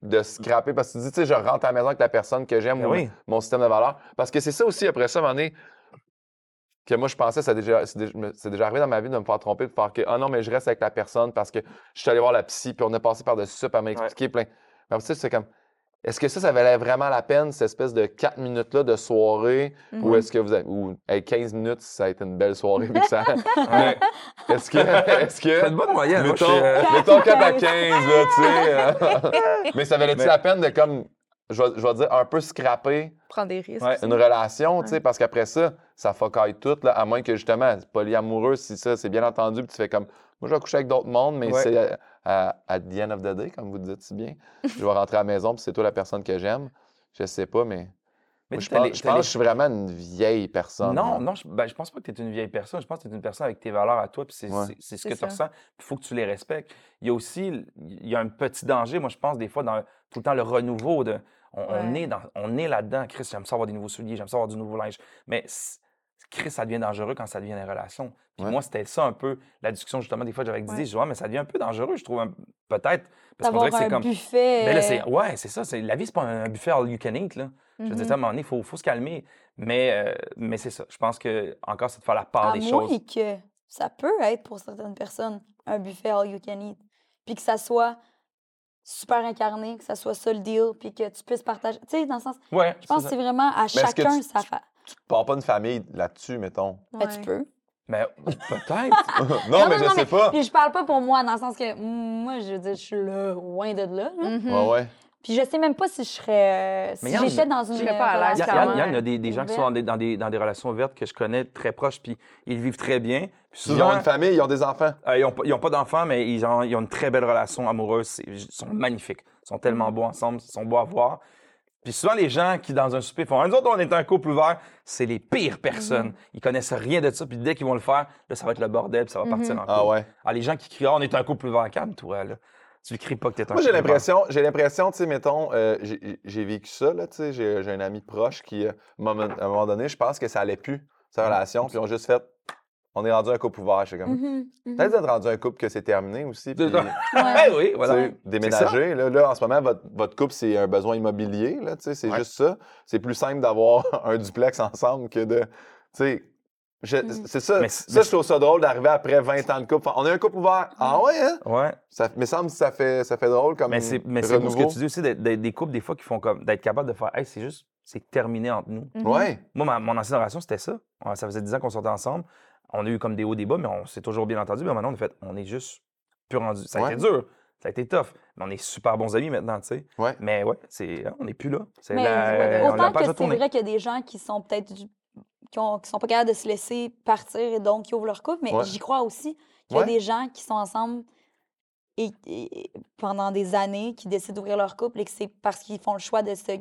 de scraper? Parce que tu dis, tu sais, je rentre à la maison avec la personne que j'aime Ben ou oui. mon système de valeurs. Parce que c'est ça aussi, après ça, à un moment donné, que moi, je pensais, ça a déjà, c'est déjà, déjà arrivé dans ma vie de me faire tromper, de faire que, ah non, mais je reste avec la personne parce que je suis allé voir la psy, puis on a passé par-dessus ça, puis elle m'a expliqué plein. Mais après ça, c'est comme, est-ce que ça, ça valait vraiment la peine, cette espèce de 4 minutes-là de soirée, ou Mhm. est-ce que vous avez, ou hey, 15 minutes, si ça a été une belle soirée, puis que ça. Mais est-ce que, est-ce que. C'est une bonne moyenne. moi, je Mettons, suis, euh, mettons 4 à 15, là, tu sais. euh. Mais ça valait-tu Mais- la peine de, comme, je vais, je vais dire, un peu scraper Prendre des risques. Ouais. une relation, tu sais, parce qu'après ça, ça focaille tout, là, à moins que justement, c'est polyamoureux, si ça, c'est bien entendu, puis tu fais comme, moi, je vais coucher avec d'autres mondes, mais Ouais. c'est à, à, the end of the day, comme vous dites si bien. je vais rentrer à la maison, puis c'est toi la personne que j'aime. Je sais pas, mais. mais moi, je pense, je que je suis vraiment une vieille personne. Non, moi. non, je, ben, je pense pas que tu es une vieille personne. Je pense que tu es une personne avec tes valeurs à toi, puis c'est Ouais. ce que tu ressens. Il faut que tu les respectes. Il y a aussi, il y a un petit danger, moi, je pense, des fois, dans tout le temps, le renouveau. De, on, est, dans, on est là-dedans. Chris, j'aime ça avoir des nouveaux souliers, j'aime ça avoir du nouveau linge. Mais Chris, ça devient dangereux quand ça devient une relation. Puis Ouais. moi, c'était ça un peu, la discussion, justement, des fois, j'avais. Ouais. Je dis, mais ça devient un peu dangereux, je trouve, un- peut-être. Parce qu'on dirait que c'est un comme. buffet. Ben là, euh, c'est, ouais, c'est ça. C'est, la vie, c'est pas un buffet all you can eat. Là. Je veux dire, à un moment donné, il faut, faut se calmer. Mais, euh, mais c'est ça. Je pense que encore, c'est de faire la part à des choses. que ça peut être pour certaines personnes un buffet all you can eat. Puis que ça soit super incarné, que ça soit ça le deal, puis que tu puisses partager. Tu sais, dans le sens. Ouais, Je pense que c'est vraiment à que chacun tu- sa fa... Tu pars pas une famille là-dessus, mettons. Ben, tu peux. Mais peut-être. non, mais je sais pas. Puis je parle pas pour moi, dans le sens que mm, moi, je veux dire, je suis là, loin de là. là. Mhm. Ouais, ouais. Puis je sais même pas si je serais. euh, Mais si j'étais dans une. je serais pas à l'aise, Il y, a- en euh, des, des gens qui sont dans des, dans, des, dans des relations ouvertes que je connais très proches, puis ils vivent très bien. Ils ont une famille, ils ont des enfants. euh, ils n'ont pas, ils ont pas d'enfants, mais ils ont, ils ont une très belle relation amoureuse. C'est- Ils sont magnifiques. Ils sont tellement Mm. beaux ensemble, ils sont beaux à voir. Puis souvent, les gens qui, dans un souper, font Ah, Nous autres, on est un couple ouvert, c'est les pires personnes. Mm-hmm. Ils connaissent rien de ça, puis dès qu'ils vont le faire, là, ça va être le bordel, puis ça va partir en couple. Ah ouais. Ah, les gens qui crient Ah, on est un couple ouvert, calme-toi, là. Tu ne cries pas que t'es un Moi, j'ai couple ouvert. l'impression, j'ai l'impression, tu sais, mettons, euh, j'ai vécu ça, là, tu sais, j'ai un ami proche qui, euh, à un moment- à un moment donné, je pense que ça allait plus, sa relation, puis ils ont juste fait, on est rendu un couple ouvert, je comme, mhm. peut-être d'être rendu un couple que c'est terminé aussi, puis, Ouais, oui, voilà. déménager, là, là, en ce moment, votre, votre couple, c'est un besoin immobilier, là, tu sais, c'est Ouais. juste ça. C'est plus simple d'avoir un duplex ensemble que de, tu sais, je- Mhm. c'est ça, Mais- ça, mais- je trouve ça drôle d'arriver après 20 ans de couple. On est un couple ouvert. Ah ouais, hein? Ouais. Ça me semble que ça fait, ça fait drôle comme Mais c'est, mais c'est pour ce que tu dis aussi, d'être- d'être des couples, des fois, qui font comme, d'être capable de faire, hey, c'est juste, c'est terminé entre nous. Mhm. Ouais. Moi, ma- mon ancienne relation, c'était ça. Ça faisait 10 ans qu'on sortait ensemble. On a eu comme des hauts, des bas, mais on s'est toujours bien entendu. Mais maintenant, on a fait, on est juste plus rendu. Ça a Ouais. été dur, ça a été tough. Mais on est super bons amis maintenant, tu sais. Ouais. Mais ouais, c'est, hein, on n'est plus là. C'est on a autant que c'est vrai qu'il y a des gens qui sont peut-être du- qui, ont- qui sont pas capables de se laisser partir et donc qui ouvrent leur couple, mais Ouais. j'y crois aussi qu'il y a Ouais. des gens qui sont ensemble et, et- pendant des années qui décident d'ouvrir leur couple et que c'est parce qu'ils font le choix de se,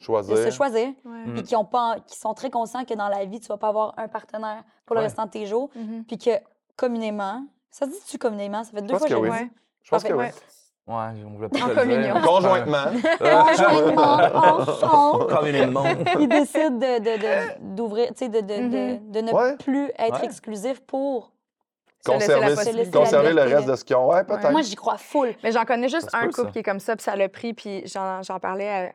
de Choisir. se choisir Ouais. Mm. et qui ont pas qui sont très conscients que dans la vie tu vas pas avoir un partenaire pour le Ouais. restant de tes jours Mhm. puis que communément ça se dit-tu communément? Ça fait deux fois que que j'ai oui. dit. Ouais. Je pense que oui. Ouais. On voulait pas En te le dire. communion. Conjointement. Conjointement, ensemble. Communément. ils décident de, de- de- d'ouvrir, tu sais, de, de, de, Mhm. de ne Ouais. plus être Ouais. exclusif pour. Se laisser la Conserver, possibilité. conserver le reste de- de ce qu'ils ont. Ouais, peut-être. Moi, j'y crois full. Mais j'en connais juste un couple ça. qui est comme ça, puis ça l'a pris, puis j'en j'en parlais à-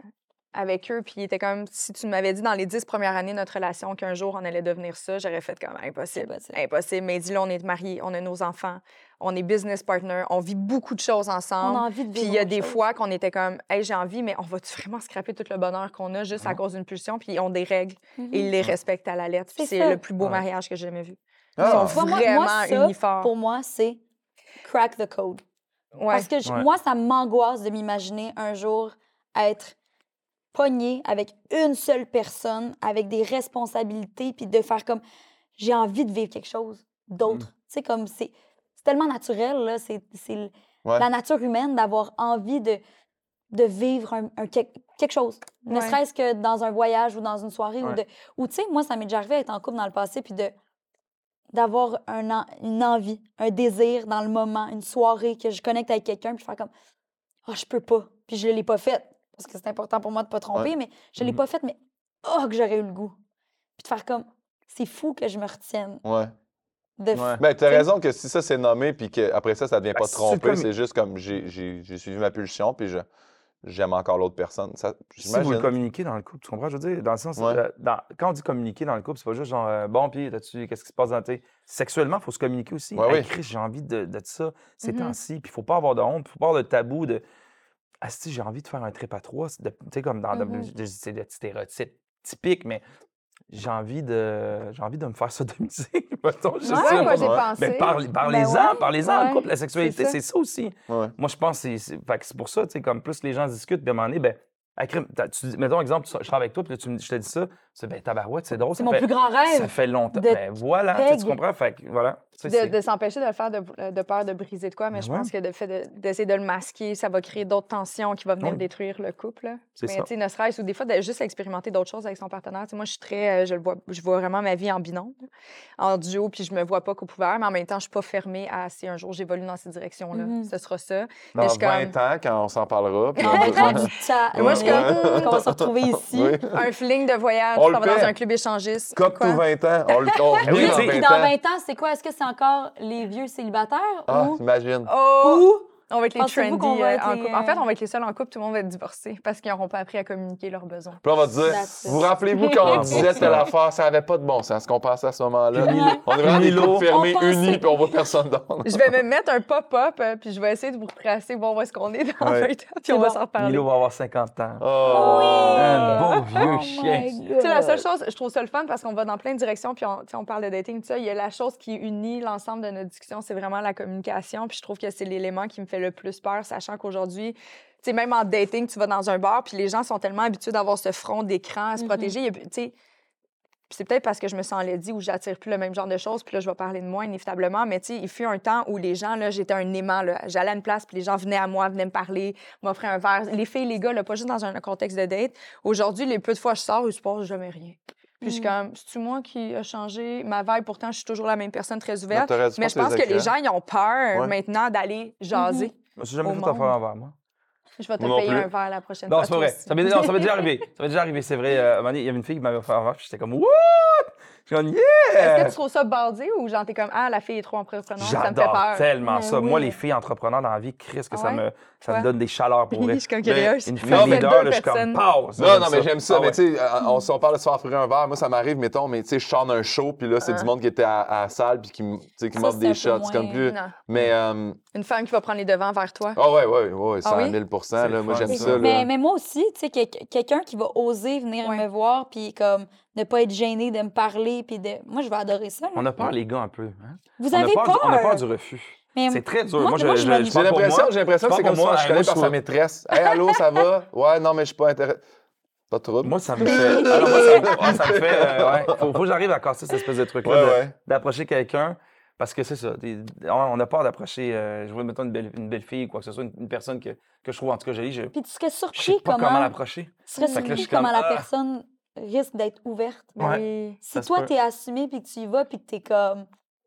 avec eux, puis il était comme, si tu m'avais dit dans les dix premières années de notre relation qu'un jour on allait devenir ça, j'aurais fait comme impossible. Impossible. Impossible. Mais dis là, on est mariés, on a nos enfants, on est business partner, on vit beaucoup de choses On a ensemble. envie de Puis il y a des fois qu'on était comme, hey, j'ai envie, mais on va-tu vraiment scraper tout le bonheur qu'on a juste à cause d'une pulsion? Puis ils ont des règles et ils les respectent à la lettre. Puis C'est le plus beau Ouais. mariage que j'ai jamais vu. Ah. Ils sont moi- vraiment moi, ça, forts. Pour moi, c'est crack the code. Ouais. Parce que je- Ouais. moi, ça m'angoisse de m'imaginer un jour être pogné avec une seule personne, avec des responsabilités, puis de faire comme j'ai envie de vivre quelque chose d'autre. Mm. Tu sais, comme c'est c'est tellement naturel, là. C'est c'est l- Ouais. la nature humaine d'avoir envie de, de vivre un, un quel- quelque chose. Ne Ouais. serait-ce que dans un voyage ou dans une soirée. Ou, Ouais. de, ou tu sais, moi, ça m'est déjà arrivé d'être en couple dans le passé, puis de d'avoir un en- une envie, un désir dans le moment, une soirée que je connecte avec quelqu'un, puis faire comme oh, je peux pas. Puis je l'ai pas faite parce que c'est important pour moi de pas tromper, mais je l'ai Mhm. pas faite, mais oh, que j'aurais eu le goût. Puis de faire comme c'est fou que je me retienne. Ouais. De Ouais. Ben, tu as T'sais- raison que si ça c'est nommé, puis qu'après ça, ça devient Ben, pas c'est tromper, comme- c'est juste comme j'ai- j'ai j'ai suivi ma pulsion, puis je- j'aime encore l'autre personne. Ça, Si vous le communiquez dans le couple, tu comprends? Je veux dire, dans le sens, Ouais. euh, dans- quand on dit communiquer dans le couple, c'est pas juste genre, euh, bon, puis là-dessus, qu'est-ce qui se passe dans tes. Sexuellement, il faut se communiquer aussi. Ouais, Hey, oui. Chris, j'ai envie de, de ça ces Mhm. temps-ci, puis il faut pas avoir de honte, il faut pas avoir de tabou de. Ah, si, j'ai envie de faire un trip à trois, tu sais, comme dans. Mhm. de- c'est le stéréotype typique, mais j'ai envie de j'ai envie de me faire sodomiser, mettons, je Ouais, moi, j'ai Ouais. pensé. Mais Ben parlez-en, ouais, parlez-en en ouais, couple, la sexualité, ça. c'est ça aussi. Moi, je pense que c'est- c'est fait que c'est pour ça, tu sais, comme plus les gens discutent, puis à un moment donné, ben, tu dis- mettons exemple, tu- je serai avec toi, puis là, tu je te dis ça, c'est ben, tabarouette, c'est drôle. C'est ça mon fait, plus grand Ça rêve. fait longtemps. Ben voilà, tu comprends? Fait voilà. De, s'empêcher de le faire de, de peur de briser de quoi, mais je Ouais. pense que le fait de- d'essayer de, le masquer, ça va créer d'autres tensions qui vont venir Oui. détruire le couple. Mais tu sais, ne serait-ce ou des fois de juste expérimenter d'autres choses avec son partenaire. Tu sais, moi, je suis très, euh, je le vois, je vois vraiment ma vie en binôme, en duo, puis je me vois pas ouvert, mais en même temps, je suis pas fermée à si un jour j'évolue dans cette direction-là, Mhm. ce sera ça. Dans Mais je suis 20 comme- ans, quand on s'en parlera. puis on chat. Moi, je suis comme, qu'on va se retrouver ici. Oui. Un feeling de voyage, On on va dans un club échangiste. Cop Quoi? tout 20 ans. On, le- on oui, dans sais, Puis 20 dans ans. 20 ans, c'est quoi? Est-ce que c'est encore les vieux célibataires Ah, ou, imagine. Oh! ou On va être les trendy va euh, être en les, couple? En fait, on va être les seuls en couple, tout le monde va être divorcé parce qu'ils n'auront pas appris à communiquer leurs besoins. Puis là, on va te dire, vous rappelez-vous quand on disait telle affaire, ça avait pas de bon sens ce qu'on pensait à ce moment-là. On est vraiment des Milo, couples fermés, unis, puis on voit personne d'autre. Je vais me mettre un pop-up, euh, puis je vais essayer de vous retracer, voir où est-ce qu'on est dans Ouais. 20 ans, puis on va bon. s'en reparler. Milo va avoir 50 ans. Oh. Un beau vieux Oh chien. Tu sais, la seule chose, je trouve ça le fun parce qu'on va dans plein de directions, puis on, parle de dating, tout ça. Il y a la chose qui unit l'ensemble de nos discussions, c'est vraiment la communication. Puis je trouve que c'est l'élément qui me fait le plus peur, sachant qu'aujourd'hui, tu sais, même en dating, tu vas dans un bar, puis les gens sont tellement habitués d'avoir ce front d'écran à se Mhm. protéger. Tu sais, c'est peut-être parce que je me sens enlaidie ou j'attire plus le même genre de choses, puis là, je vais parler de moi inévitablement. Mais tu sais, il fut un temps où les gens, là, j'étais un aimant, là. J'allais à une place, puis les gens venaient à moi, venaient me parler, m'offraient un verre. Les filles, les gars, là, pas juste dans un contexte de date. Aujourd'hui, les peu de fois que je sors, il se passe jamais rien. Puis je suis Mhm. comme, c'est-tu moi qui a changé ma vibe? Pourtant, je suis toujours la même personne très ouverte. Mais je pense que les gens, ils ont peur Ouais. maintenant d'aller jaser. Je suis jamais fait affaire envers moi. Je vais te non payer plus. un verre la prochaine Non, fois. c'est pas toi vrai. Ça m'est non, déjà arrivé. Ça m'est déjà arrivé, c'est vrai. Euh, à un moment donné, il y avait une fille qui m'avait offert un verre, puis j'étais comme, What? Je suis comme, Est-ce Yeah! que tu trouves ça bardé ou genre t'es comme, ah, la fille est trop entreprenante, ça me fait J'adore peur? tellement Mais ça. oui. Moi, les filles entrepreneurs dans la vie, Chris, que Ah ça, ouais? me, ça me donne des chaleurs pour je vrai. suis comme curieuse. Une fille fait leader, là, je suis comme, personnes. pause. Non, non, mais j'aime ça. Ah Mais tu sais, euh, on, si on parle de se faire offrir un verre, moi, ça m'arrive, mettons, mais tu sais, je sors d'un show, puis là, c'est Ah. du monde qui était à, à la salle, puis qui, m- tu sais, qui m'offre un des shots. C'est comme plus. Non. Mais, euh, Une femme qui va prendre les devants vers toi. ah ouais, ouais, ouais, 100 oui? 000 C'est là, le Moi, j'aime ça. ça. Mais, là. mais moi aussi, tu sais, que- quelqu'un qui va oser venir Ouais. me voir, puis comme ne pas être gêné de me parler, puis de. Moi, je vais adorer ça. là. On a peur, les gars, un peu. hein? Vous On a avez peur, du- On a peur du refus. C'est très dur. moi, je, je, je je J'ai l'impression, moi. j'ai l'impression que Je c'est comme moi, je connais moi, je par sa maîtresse. Hey, allô, ça va? Ouais, non, mais je suis pas intéressé. Pas de trouble. Moi, ça me fait. Alors, moi, ça, me- ouais, ça me fait. euh, ouais. Faut, faut que j'arrive à casser cette espèce de truc-là, Ouais, de- ouais. d'approcher quelqu'un. Parce que c'est ça. On a peur d'approcher. euh, je vois, mettons, une belle, une belle fille ou quoi que ce soit, une, une personne que, que je trouve, en tout cas, jolie. Je, Puis tu serais je surpris sais pas comment, comment. l'approcher. tu serais je surpris comme, comment la ah. personne risque d'être ouverte. Ben Ouais. Si toi, t'es assumé, puis que tu y vas, puis que t'es comme.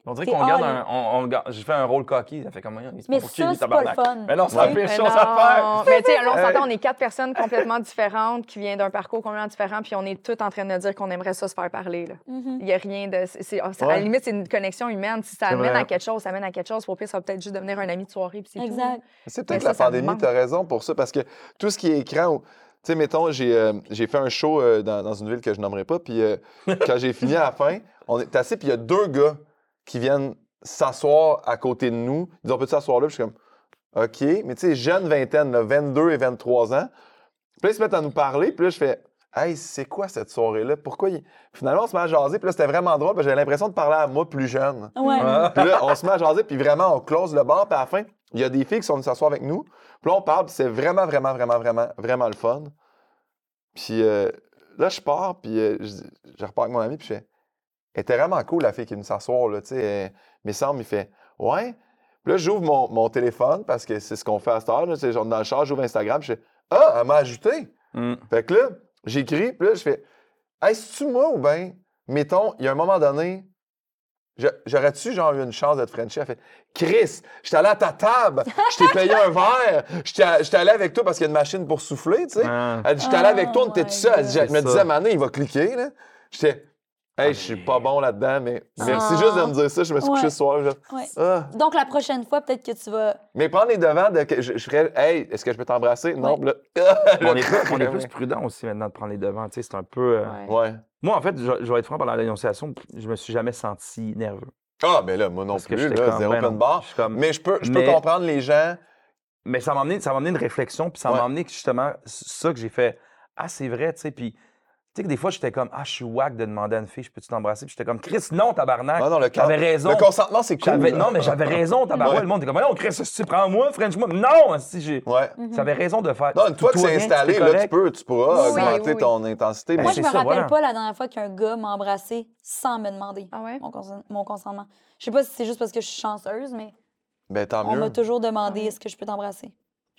On dirait qu'on garde un. On, J'ai fait un rôle coquille. Ça fait comme. Mais pour ça, c'est pas le fun. Mais non, c'est la pire chose à faire. Mais tu sais, on s'entend, on est quatre personnes complètement différentes qui viennent d'un parcours complètement différent, puis on est toutes en train de dire qu'on aimerait ça se faire parler. là. Mhm. Il n'y a rien de. c'est- c'est- À la limite, c'est une connexion humaine. Si ça amène vrai. à quelque chose, ça amène à quelque chose. Pour pire, ça va peut-être juste devenir un ami de soirée, puis c'est tout. Exact. C'est peut-être la pandémie, tu as raison pour ça, parce que tout ce qui est écran, ou- tu sais, mettons, j'ai euh, j'ai fait un show euh, dans, dans une ville que je nommerai pas, puis euh, quand j'ai fini à la fin, on est assis, puis il y a deux gars qui viennent s'asseoir à côté de nous. Ils disent, on peut s'asseoir là? Puis je suis comme, OK, mais tu sais, jeune vingtaine, là, 22 et 23 ans. Puis là, ils se mettent à nous parler, puis là, je fais, Hey, c'est quoi cette soirée-là? Pourquoi? il- Finalement, on se met à jaser, puis là, c'était vraiment drôle, parce que j'avais l'impression de parler à moi plus jeune. Ouais. Ah. Puis là, on se met à jaser, puis vraiment, on close le bar, puis à la fin, il y a des filles qui sont venues s'asseoir avec nous. Puis là, on parle, puis c'est vraiment, vraiment, vraiment, vraiment, vraiment le fun. Puis euh, là, je pars, puis euh, je, je repars avec mon ami, puis je fais, elle était vraiment cool, la fille qui est venue s'asseoir, là, tu sais. Mais semble, il fait, ouais. Puis là, j'ouvre mon, mon téléphone, parce que c'est ce qu'on fait à cette heure, là, genre dans le char, j'ouvre Instagram, puis je fais, ah, elle m'a ajouté. Hmm. Fait que là, j'écris, puis là, je fais Hey, c'est-tu moi ou bien, mettons, il y a un moment donné, j'aurais-tu genre eu une chance de te Frencher? Elle fait Chris, j'étais allé à ta table, je t'ai payé un verre, j'étais j'étais allé avec toi parce qu'il y a une machine pour souffler, tu sais. Ah. Elle dit J'étais allé avec toi, on Oh était my tout seul. Elle dit, Je me disais. Mané, il va cliquer, là. J'étais Hey, je suis pas bon là-dedans, mais merci Ah. juste de me dire ça. Je me suis couché ce soir. je- Ouais. Ah. Donc, la prochaine fois, peut-être que tu vas. Mais prendre les devants, de je, je ferais Hey, est-ce que je peux t'embrasser? Non, Ouais. puis là, on, est plus, on est croc, plus prudent aussi maintenant de prendre les devants. Tu sais, c'est un peu. euh, Ouais. Ouais. Moi, en fait, je, je vais être franc pendant l'énonciation, je me suis jamais senti nerveux. Ah, ben là, moi non Parce plus, là, zéro ben open non. bar. Je suis comme- Mais je peux, je peux Mais- comprendre les gens. Mais ça m'a amené, ça m'a amené une réflexion, puis ça Ouais. m'a amené que, justement ça que j'ai fait. Ah, c'est vrai, tu sais. Puis, tu sais, que des fois, j'étais comme, ah, je suis wack de demander à une fille, je peux-tu t'embrasser? Puis j'étais comme, Chris, non, tabarnak. Ah non, le, J'avais raison. le consentement, c'est cool. J'avais- non, mais j'avais raison, tabarnak. Ouais. Le monde était comme, non, Chris, si tu prends-moi, French-moi. Non, si j'ai. Ouais. Mhm. J'avais raison de faire. Non, une fois que c'est installé, là, tu peux, tu pourras Oui, oui, augmenter oui. ton intensité. Ben, Moi, mais je c'est me ça, rappelle voilà. pas la dernière fois qu'un gars m'a embrassé sans me demander Ah ouais? mon, consen- mon consentement. Je sais pas si c'est juste parce que je suis chanceuse, mais ben, tant on mieux. m'a toujours demandé est-ce que je peux t'embrasser?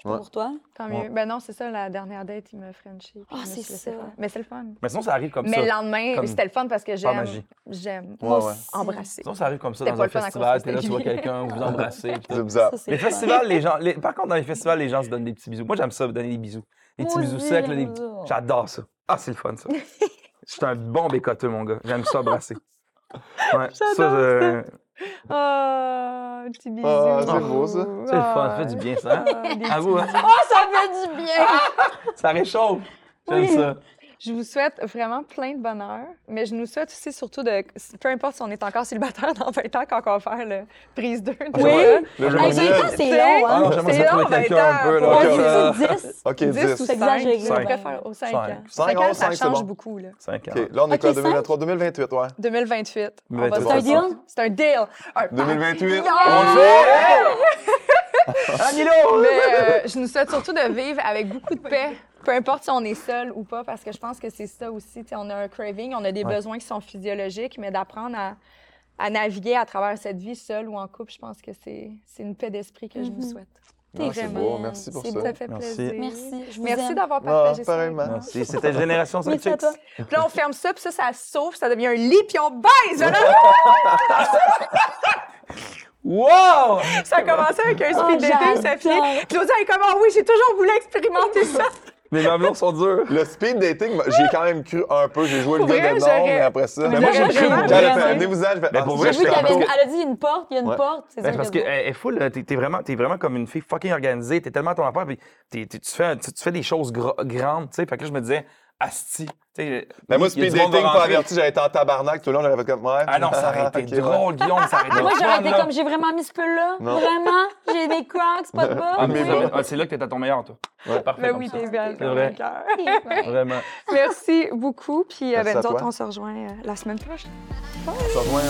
Je Ouais. pour toi? Tant Ouais. mieux. Ben non, c'est ça, la dernière date, il m'a Frenché. puis Ah, me c'est ça. faire. Mais c'est le fun. Mais sinon, ça arrive comme Mais ça. le lendemain, Comme- c'était le fun parce que j'aime. J'aime Ouais, Moi ouais. aussi. embrasser. Sinon, ça arrive comme ça dans un festival. T'es là, tu vois quelqu'un, vous embrassez. C'est bizarre. Ça, Les fun. festivals, les gens. les- Par contre, dans les festivals, les gens se donnent des petits bisous. Moi, j'aime ça, donner des bisous. Des petits bisous secs, des. J'adore ça. Ah, c'est le fun, ça. Je suis un bon bécoteux, mon gars. J'aime ça brasser. Ouais, ça, Oh, petit bisou. Ah, c'est beau, ça. C'est le fun, ça fait du bien, ça. Ah, À vous, hein? Oh, ça fait du bien! Ça réchauffe. J'aime Oui. ça. Je vous souhaite vraiment plein de bonheur, mais je nous souhaite aussi surtout de, peu importe si on est encore célibataire dans 20 ans quand on va faire le prise 2. Oui. Là, Hey, j'aimerais 20 bien- ans, c'est long, Ah hein? non, j'aimerais C'est ça trouver long, quelqu'un vingt un peu, ans, là. Ouais, dit 10. OK, 10 ou 10. C'est exagéré. 5. Cinq. Je préfère aux 5 Cinq. ans. Cinq, 5 ans, ça change bon. beaucoup. Là. 5 ans. OK, là, on est Ok, quoi, cinq? 2023, 2028, ouais. 2028. On va 2028. se C'est un deal? C'est un deal. Un 2028. Yeah! On le fait! Ah! Mais euh, je nous souhaite surtout de vivre avec beaucoup de paix, peu importe si on est seul ou pas, parce que je pense que c'est ça aussi. On a un craving, on a des Ouais. besoins qui sont physiologiques, mais d'apprendre à, à naviguer à travers cette vie seule ou en couple, je pense que c'est une paix d'esprit que je vous Mhm. souhaite. Ah, c'est Vraiment, beau, merci pour ça. Ça fait Merci. plaisir. Merci, je vous Merci aime. d'avoir Ah, partagé ça. avec moi. Merci. C'était Génération toi. Puis là, on ferme ça, puis ça, ça s'ouvre, ça devient un lit, puis on baise. Wow! ça a commencé avec un speed Oh, dating, ça finit. Claudia est comme, Ah oui, j'ai toujours voulu expérimenter ça. Les mamelons sont durs. Le speed dating, moi, j'y ai quand même cru un peu. J'ai joué le gars de nom, j'aurais- mais après ça. Mais moi, j'ai cru elle a vraiment. fait venez-vous-en, j'ai fait Mais pour vrai, J'ai Elle a dit une porte, il y a une Ouais. porte. C'est Ben, ça parce que que elle est full, t'es vraiment, t'es vraiment comme une fille fucking organisée, t'es tellement à ton affaire, puis tu, fais, tu, tu fais des choses grandes, tu sais. Fait que là, je me disais, asti. Mais moi, y a speed dating, pas averti, j'avais été en tabarnak tout le long, j'avais fait comme ouais. Ah non, ça aurait été drôle, Guillaume, ça aurait été Moi, j'aurais été comme j'ai vraiment mis ce pull-là. Non. Vraiment? J'ai des crocs, pas de bas. Ah, mais oui. ah, c'est là que t'es à ton meilleur, toi. Ouais. Parfait. Ben comme oui, t'es belle. C'est vrai. Vraiment. Merci beaucoup. Puis euh, ben, à nous autres, on se rejoint euh, la semaine prochaine. On se rejoint.